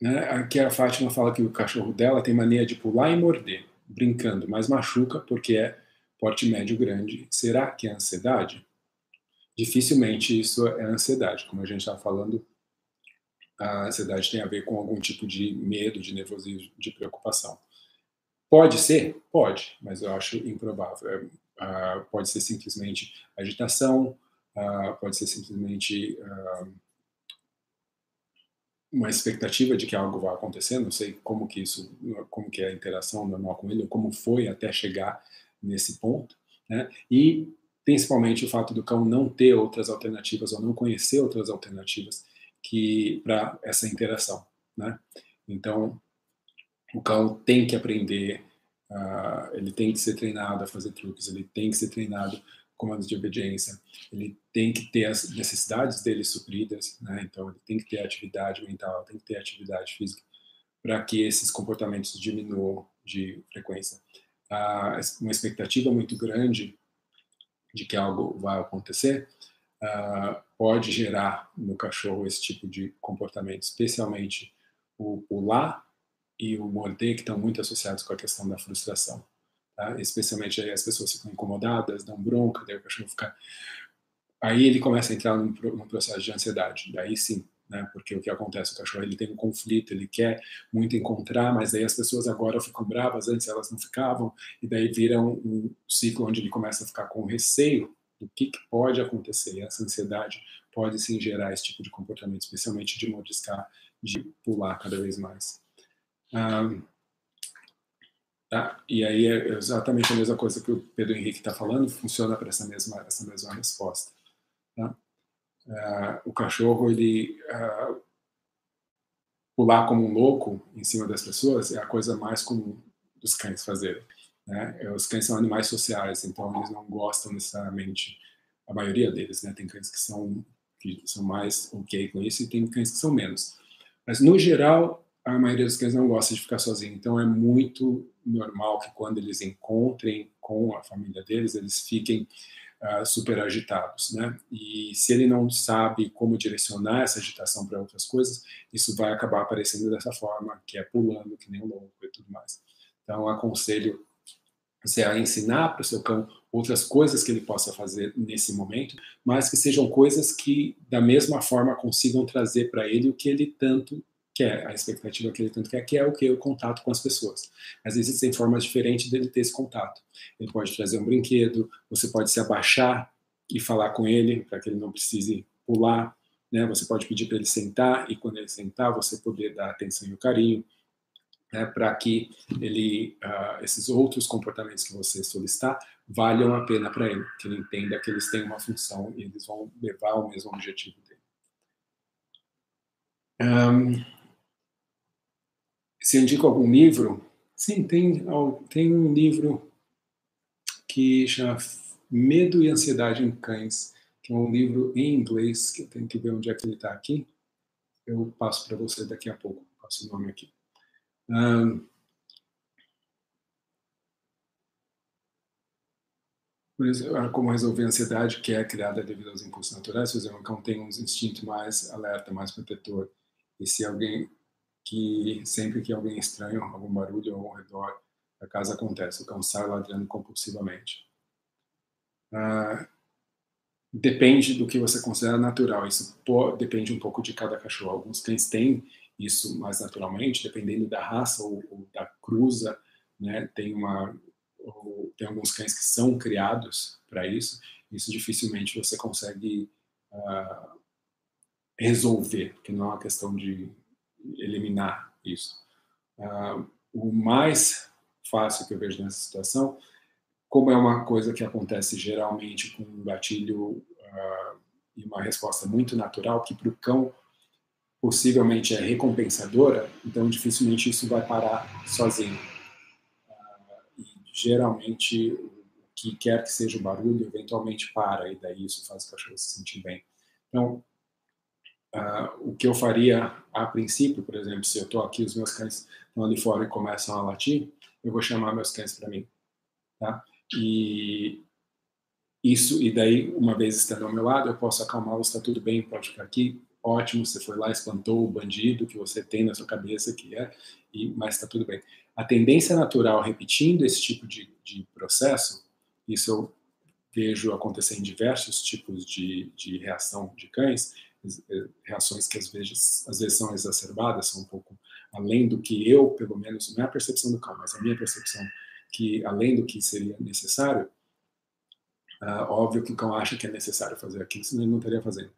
Né? Aqui a Fátima fala que o cachorro dela tem mania de pular e morder, brincando, mas machuca porque é porte médio grande. Será que é ansiedade? Dificilmente isso é ansiedade. Como a gente estava falando, a ansiedade tem a ver com algum tipo de medo, de nervosismo, de preocupação. Pode ser? Pode, mas eu acho improvável. Uh, pode ser simplesmente agitação, uh, pode ser simplesmente uh, uma expectativa de que algo vai acontecer. Não sei como que isso, como que é a interação normal com ele, ou como foi até chegar nesse ponto, né? E principalmente o fato do cão não ter outras alternativas ou não conhecer outras alternativas que para essa interação, né? Então, o cão tem que aprender, uh, ele tem que ser treinado a fazer truques, ele tem que ser treinado comandos de obediência, ele tem que ter as necessidades dele supridas, né? Então, ele tem que ter atividade mental, tem que ter atividade física para que esses comportamentos diminuam de frequência. Uma expectativa muito grande de que algo vai acontecer uh, pode gerar no cachorro esse tipo de comportamento, especialmente o pular e o morder, que estão muito associados com a questão da frustração. Tá? Especialmente aí as pessoas ficam incomodadas, dão bronca, daí o cachorro fica. Aí ele começa a entrar num, num processo de ansiedade. Daí sim, né? Porque o que acontece, o cachorro ele tem um conflito, ele quer muito encontrar, mas aí as pessoas agora ficam bravas, antes elas não ficavam, e daí vira um, um ciclo onde ele começa a ficar com receio do que, que pode acontecer. E essa ansiedade pode sim gerar esse tipo de comportamento, especialmente de mordiscar, de pular cada vez mais. Um, tá? E aí é exatamente a mesma coisa que o Pedro Henrique está falando, funciona para essa mesma, essa mesma resposta. Tá? Uh, o cachorro, ele uh, pular como um louco em cima das pessoas é a coisa mais comum dos cães fazerem. Né? Os cães são animais sociais, então eles não gostam necessariamente, a maioria deles, né? Tem cães que são que são mais ok com isso e tem cães que são menos. Mas no geral, a maioria dos cães não gosta de ficar sozinho, então é muito normal que quando eles encontrem com a família deles, eles fiquem uh, super agitados, né? E se ele não sabe como direcionar essa agitação para outras coisas, isso vai acabar aparecendo dessa forma, que é pulando, que nem um louco e tudo mais. Então, aconselho você a ensinar para o seu cão outras coisas que ele possa fazer nesse momento, mas que sejam coisas que, da mesma forma, consigam trazer para ele o que ele tanto quer, a expectativa que ele tanto quer, que é o que? O contato com as pessoas. Mas existem formas diferentes dele ter esse contato. Ele pode trazer um brinquedo, você pode se abaixar e falar com ele, para que ele não precise pular, né? Você pode pedir para ele sentar, e quando ele sentar, você poder dar atenção e o carinho né, para que ele, uh, esses outros comportamentos que você solicitar valham a pena para ele, que ele entenda que eles têm uma função e eles vão levar ao mesmo objetivo dele. Um, se indico algum livro? Sim, tem, tem um livro que chama Medo e Ansiedade em Cães, que é um livro em inglês, que eu tenho que ver onde é que ele está aqui. Eu passo para você daqui a pouco, passo o nome aqui. Um, isso, como resolver a ansiedade que é criada devido aos impulsos naturais, exemplo, o cão tem um instinto mais alerta, mais protetor. E se alguém que sempre que alguém estranho, algum barulho ao redor da casa acontece, o cão sai ladrando compulsivamente. Uh, depende do que você considera natural. Isso depende um pouco de cada cachorro. Alguns cães têm isso mais naturalmente, dependendo da raça ou, ou da cruza, né? Tem uma ou, tem alguns cães que são criados para isso. Isso dificilmente você consegue uh, resolver, que não é uma questão de eliminar isso. Uh, o mais fácil que eu vejo nessa situação, como é uma coisa que acontece geralmente com um gatilho uh, e uma resposta muito natural, que para o cão possivelmente é recompensadora, então dificilmente isso vai parar sozinho. Uh, e geralmente o que quer que seja o barulho eventualmente para e daí isso faz o cachorro se sentir bem. Então Uh, o que eu faria a princípio, por exemplo, se eu estou aqui, os meus cães estão ali fora e começam a latir, eu vou chamar meus cães para mim, tá? E isso, e daí, uma vez estando ao meu lado, eu posso acalmá-los, está tudo bem, pode ficar aqui, ótimo, você foi lá, espantou o bandido que você tem na sua cabeça, que é, e, mas está tudo bem. A tendência natural, repetindo esse tipo de, de processo, isso eu vejo acontecer em diversos tipos de, de reação de cães, reações que às vezes, às vezes são exacerbadas, são um pouco além do que eu, pelo menos, não é a percepção do cão, mas a minha percepção que além do que seria necessário, uh, óbvio que o cão acha que é necessário fazer aquilo, senão ele não estaria fazendo.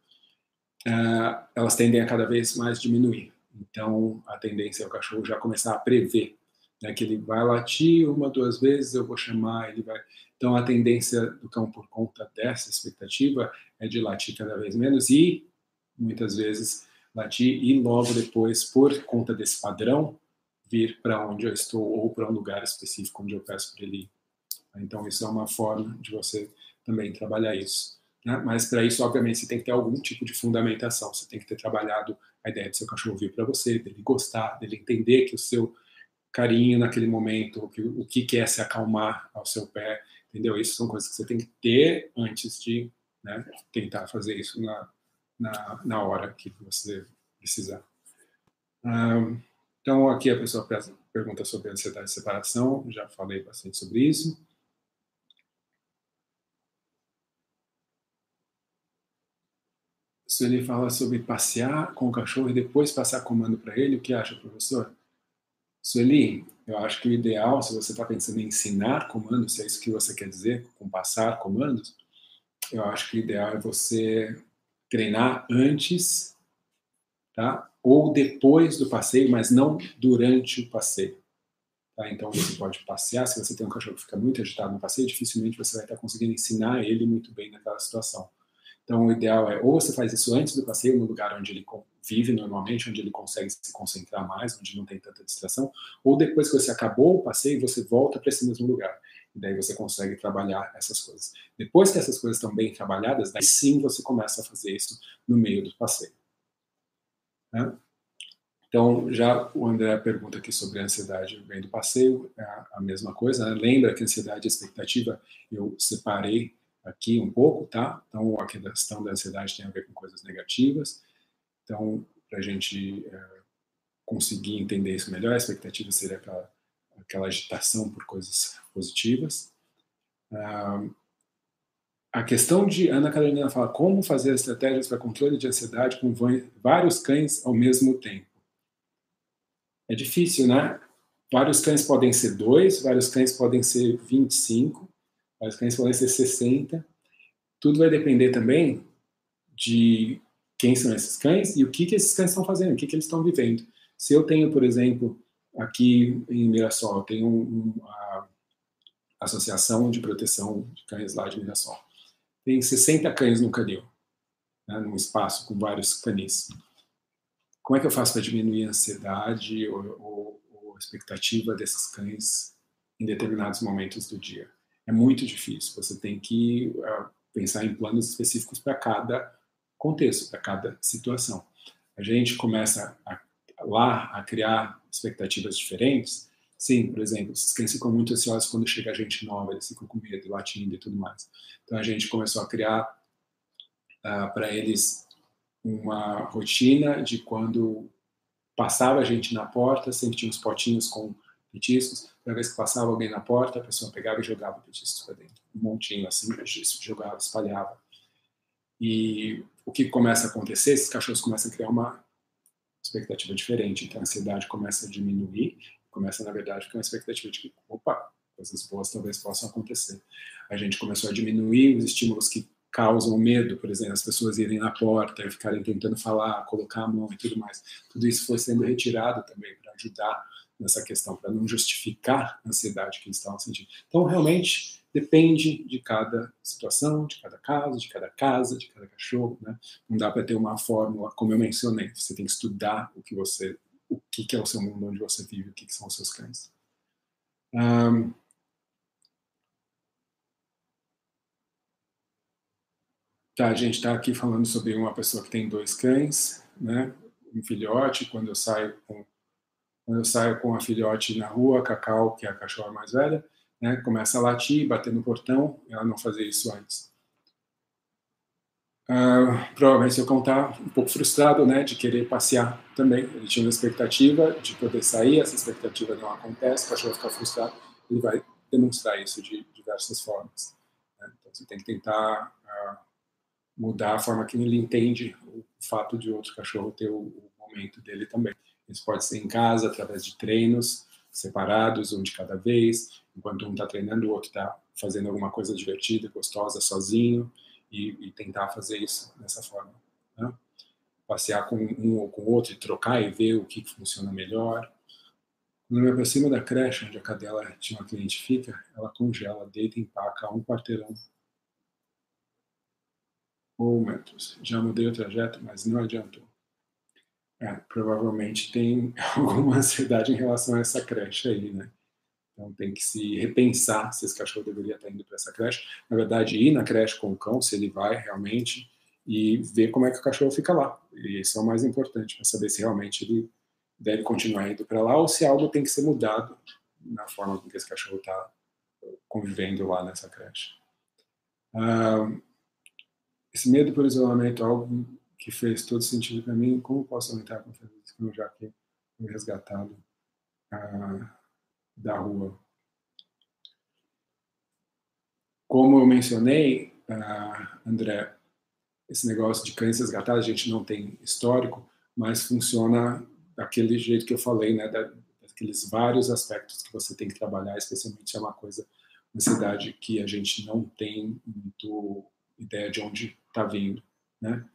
Uh, elas tendem a cada vez mais diminuir. Então, a tendência é o cachorro já começar a prever né, que ele vai latir uma, duas vezes, eu vou chamar, ele vai. Então, a tendência do cão, por conta dessa expectativa, é de latir cada vez menos e muitas vezes latir e logo depois, por conta desse padrão, vir para onde eu estou ou para um lugar específico onde eu peço para ele ir. Então, isso é uma forma de você também trabalhar isso. Né? Mas para isso, obviamente, você tem que ter algum tipo de fundamentação. Você tem que ter trabalhado a ideia de seu cachorro vir para você, dele gostar, dele entender que o seu carinho naquele momento, que, o que quer se acalmar ao seu pé, entendeu? Isso são coisas que você tem que ter antes de né, tentar fazer isso na, na, na hora que você precisar. Um, então, aqui a pessoa pergunta sobre ansiedade de separação, já falei bastante sobre isso. ele fala sobre passear com o cachorro e depois passar comando para ele, o que acha, professor? Sueli, eu acho que o ideal, se você está pensando em ensinar comandos, se é isso que você quer dizer, com passar comandos, eu acho que o ideal é você treinar antes, tá? Ou depois do passeio, mas não durante o passeio. Tá? Então você pode passear. Se você tem um cachorro que fica muito agitado no passeio, dificilmente você vai estar conseguindo ensinar ele muito bem naquela situação. Então o ideal é ou você faz isso antes do passeio, no lugar onde ele vive normalmente, onde ele consegue se concentrar mais, onde não tem tanta distração, ou depois que você acabou o passeio, você volta para esse mesmo lugar. E daí você consegue trabalhar essas coisas. Depois que essas coisas estão bem trabalhadas, daí sim você começa a fazer isso no meio do passeio. Né? Então, já o André pergunta aqui sobre a ansiedade vem do passeio, é a mesma coisa. Né? Lembra que ansiedade e expectativa eu separei aqui um pouco, tá? Então, a questão da ansiedade tem a ver com coisas negativas. Então, para a gente é, conseguir entender isso melhor, a expectativa seria aquela aquela agitação por coisas positivas. Ah, a questão de Ana Carolina fala como fazer estratégias para controle de ansiedade com vários cães ao mesmo tempo. É difícil, né? Vários cães podem ser dois, vários cães podem ser 25, vários cães podem ser 60. Tudo vai depender também de quem são esses cães e o que, que esses cães estão fazendo, o que, que eles estão vivendo. Se eu tenho, por exemplo, aqui em Mirassol, tem um, uma associação de proteção de cães lá de Mirassol. Tem 60 cães no canil, né, num espaço com vários canis. Como é que eu faço para diminuir a ansiedade ou, ou, ou a expectativa desses cães em determinados momentos do dia? É muito difícil. Você tem que uh, pensar em planos específicos para cada contexto, para cada situação. A gente começa a, lá a criar expectativas diferentes, sim, por exemplo, cães ficam muito ansiosos quando chega gente nova, eles ficam com medo, latindo e tudo mais. Então a gente começou a criar uh, ah, para eles uma rotina de quando passava gente na porta, sempre tinha uns potinhos com petiscos, cada vez que passava alguém na porta, a pessoa pegava e jogava petiscos para dentro, um montinho assim, jogava, espalhava. E o que começa a acontecer, esses cachorros começam a criar uma expectativa diferente. Então a ansiedade começa a diminuir, começa, na verdade, com uma expectativa de que, opa, coisas boas talvez possam acontecer. A gente começou a diminuir os estímulos que causam medo, por exemplo, as pessoas irem na porta ficarem tentando falar, colocar a mão e tudo mais. Tudo isso foi sendo retirado também para ajudar nessa questão, para não justificar a ansiedade que eles estavam sentindo. Então, realmente, depende de cada situação, de cada caso, de cada casa, de cada cachorro, né? Não dá para ter uma fórmula, como eu mencionei. Você tem que estudar o que você, o que, é o seu mundo onde você vive, o que, que são os seus cães. Um, Tá, a gente está aqui falando sobre uma pessoa que tem dois cães, né? Um filhote. Quando eu saio com quando eu saio com a filhote na rua, a Cacau, que é a cachorra mais velha, né? Começa a latir, bater no portão. Ela não fazia isso antes. Uh, provavelmente cão está um pouco frustrado, né, de querer passear também. Ele tinha uma expectativa de poder sair, essa expectativa não acontece, o cachorro fica frustrado, ele vai demonstrar isso de diversas formas. Né? Então você tem que tentar uh, mudar a forma que ele entende o fato de outro cachorro ter o, o momento dele também. Isso pode ser em casa, através de treinos separados, um de cada vez, enquanto um está treinando, o outro está fazendo alguma coisa divertida, gostosa, sozinho, e, e tentar fazer isso dessa forma. Né? Passear com um ou com o outro e trocar e ver o que funciona melhor. Quando me aproximo da creche, onde a cadela tinha uma cliente fica, ela congela, deita em paca um quarteirão ou metros. Já mudei o trajeto, mas não adiantou. É, provavelmente tem <laughs> alguma ansiedade em relação a essa creche aí, né? Então tem que se repensar se esse cachorro deveria estar indo para essa creche. Na verdade, ir na creche com o cão, se ele vai realmente, e ver como é que o cachorro fica lá. E isso é o mais importante, para saber se realmente ele deve continuar indo para lá ou se algo tem que ser mudado na forma com que esse cachorro está convivendo lá nessa creche. Ah, esse medo por isolamento é algo que fez todo sentido para mim. Como posso aumentar a confiança já que foi resgatado ah, da rua? Como eu mencionei, ah, André, esse negócio de cães resgatados, a gente não tem histórico, mas funciona daquele jeito que eu falei, né? daqueles vários aspectos que você tem que trabalhar, especialmente é uma coisa, uma cidade que a gente não tem muito ideia de onde está vindo, né?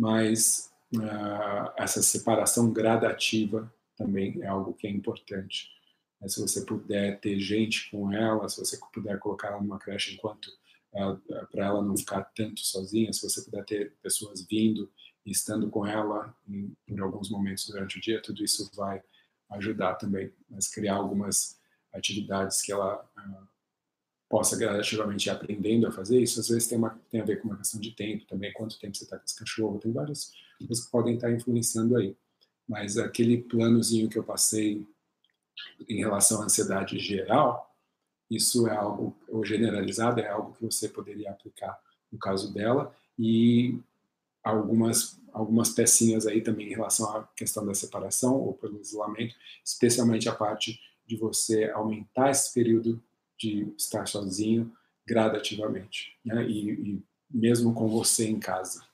Mas uh, essa separação gradativa também é algo que é importante. Né? Se você puder ter gente com ela, se você puder colocar ela numa creche enquanto para ela não ficar tanto sozinha, se você puder ter pessoas vindo e estando com ela em, em alguns momentos durante o dia, tudo isso vai ajudar também, mas criar algumas atividades que ela uh, possa gradativamente ir aprendendo a fazer isso, às vezes tem, uma, tem a ver com uma questão de tempo também, quanto tempo você está com esse cachorro, tem várias coisas que podem estar influenciando aí. Mas aquele planozinho que eu passei em relação à ansiedade geral, isso é algo, ou generalizado, é algo que você poderia aplicar no caso dela, e algumas, algumas pecinhas aí também em relação à questão da separação ou pelo isolamento, especialmente a parte de você aumentar esse período de estar sozinho gradativamente, né? E, e mesmo com você em casa,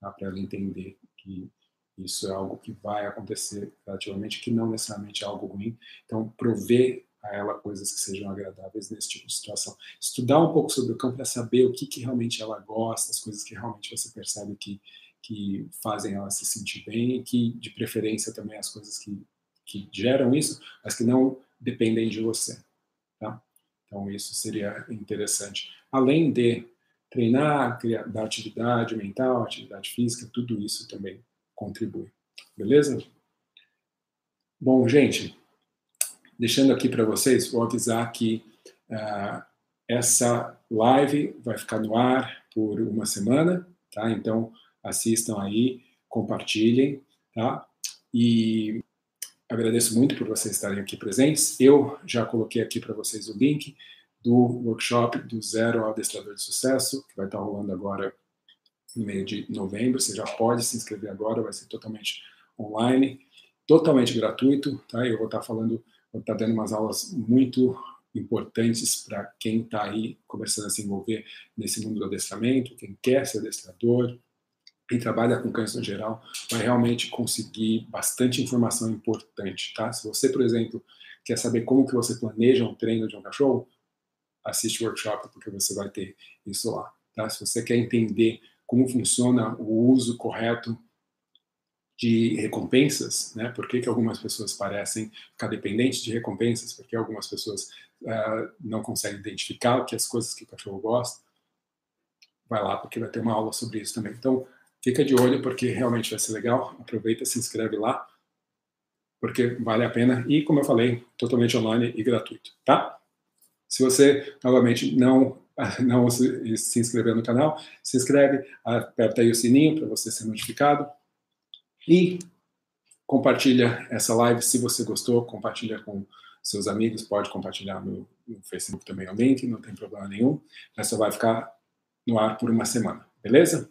tá? para ela entender que isso é algo que vai acontecer gradativamente, que não necessariamente é algo ruim. Então, prover a ela coisas que sejam agradáveis nesse tipo de situação. Estudar um pouco sobre o campo para saber o que, que realmente ela gosta, as coisas que realmente você percebe que, que fazem ela se sentir bem e que, de preferência, também as coisas que, que geram isso, mas que não dependem de você. Tá? Então, isso seria interessante. Além de treinar, criar, dar atividade mental, atividade física, tudo isso também contribui. Beleza? Bom, gente, deixando aqui para vocês, vou avisar que uh, essa live vai ficar no ar por uma semana, tá? Então, assistam aí, compartilhem, tá? E agradeço muito por vocês estarem aqui presentes. Eu já coloquei aqui para vocês o link do workshop do Zero ao Adestrador de Sucesso, que vai estar rolando agora no meio de novembro. Você já pode se inscrever agora, vai ser totalmente online, totalmente gratuito, tá? Eu vou estar falando, vou estar dando umas aulas muito importantes para quem está aí começando a se envolver nesse mundo do adestramento, quem quer ser adestrador, quem trabalha com no geral vai realmente conseguir bastante informação importante, tá? Se você, por exemplo, quer saber como que você planeja um treino de um cachorro, assiste o workshop porque você vai ter isso lá, tá? Se você quer entender como funciona o uso correto de recompensas, né? Por que, que algumas pessoas parecem ficar dependentes de recompensas? Por que algumas pessoas uh, não conseguem identificar o que as coisas que o cachorro gosta? Vai lá, porque vai ter uma aula sobre isso também. Então, fica de olho, porque realmente vai ser legal. Aproveita, se inscreve lá, porque vale a pena. E, como eu falei, totalmente online e gratuito, tá? Se você, novamente, não <laughs> não se, se inscrever no canal, se inscreve, aperta aí o sininho para você ser notificado e compartilha essa live se você gostou, compartilha com seus amigos, pode compartilhar no, no Facebook também o link, não tem problema nenhum. Essa vai ficar no ar por uma semana, beleza?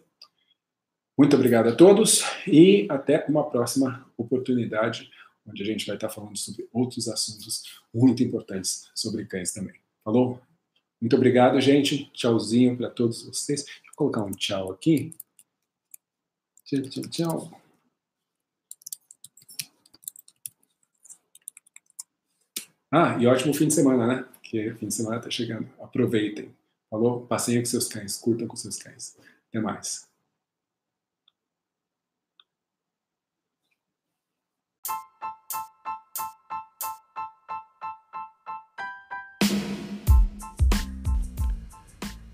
Muito obrigado a todos e até uma próxima oportunidade, onde a gente vai estar falando sobre outros assuntos muito importantes sobre cães também. Falou? Muito obrigado, gente. Tchauzinho para todos vocês. Eu colocar um tchau aqui. Tchau, tchau, tchau. Ah, e ótimo fim de semana, né? Que fim de semana está chegando. Aproveitem. Falou? Passeiem com seus cães, curtam com seus cães. Até mais.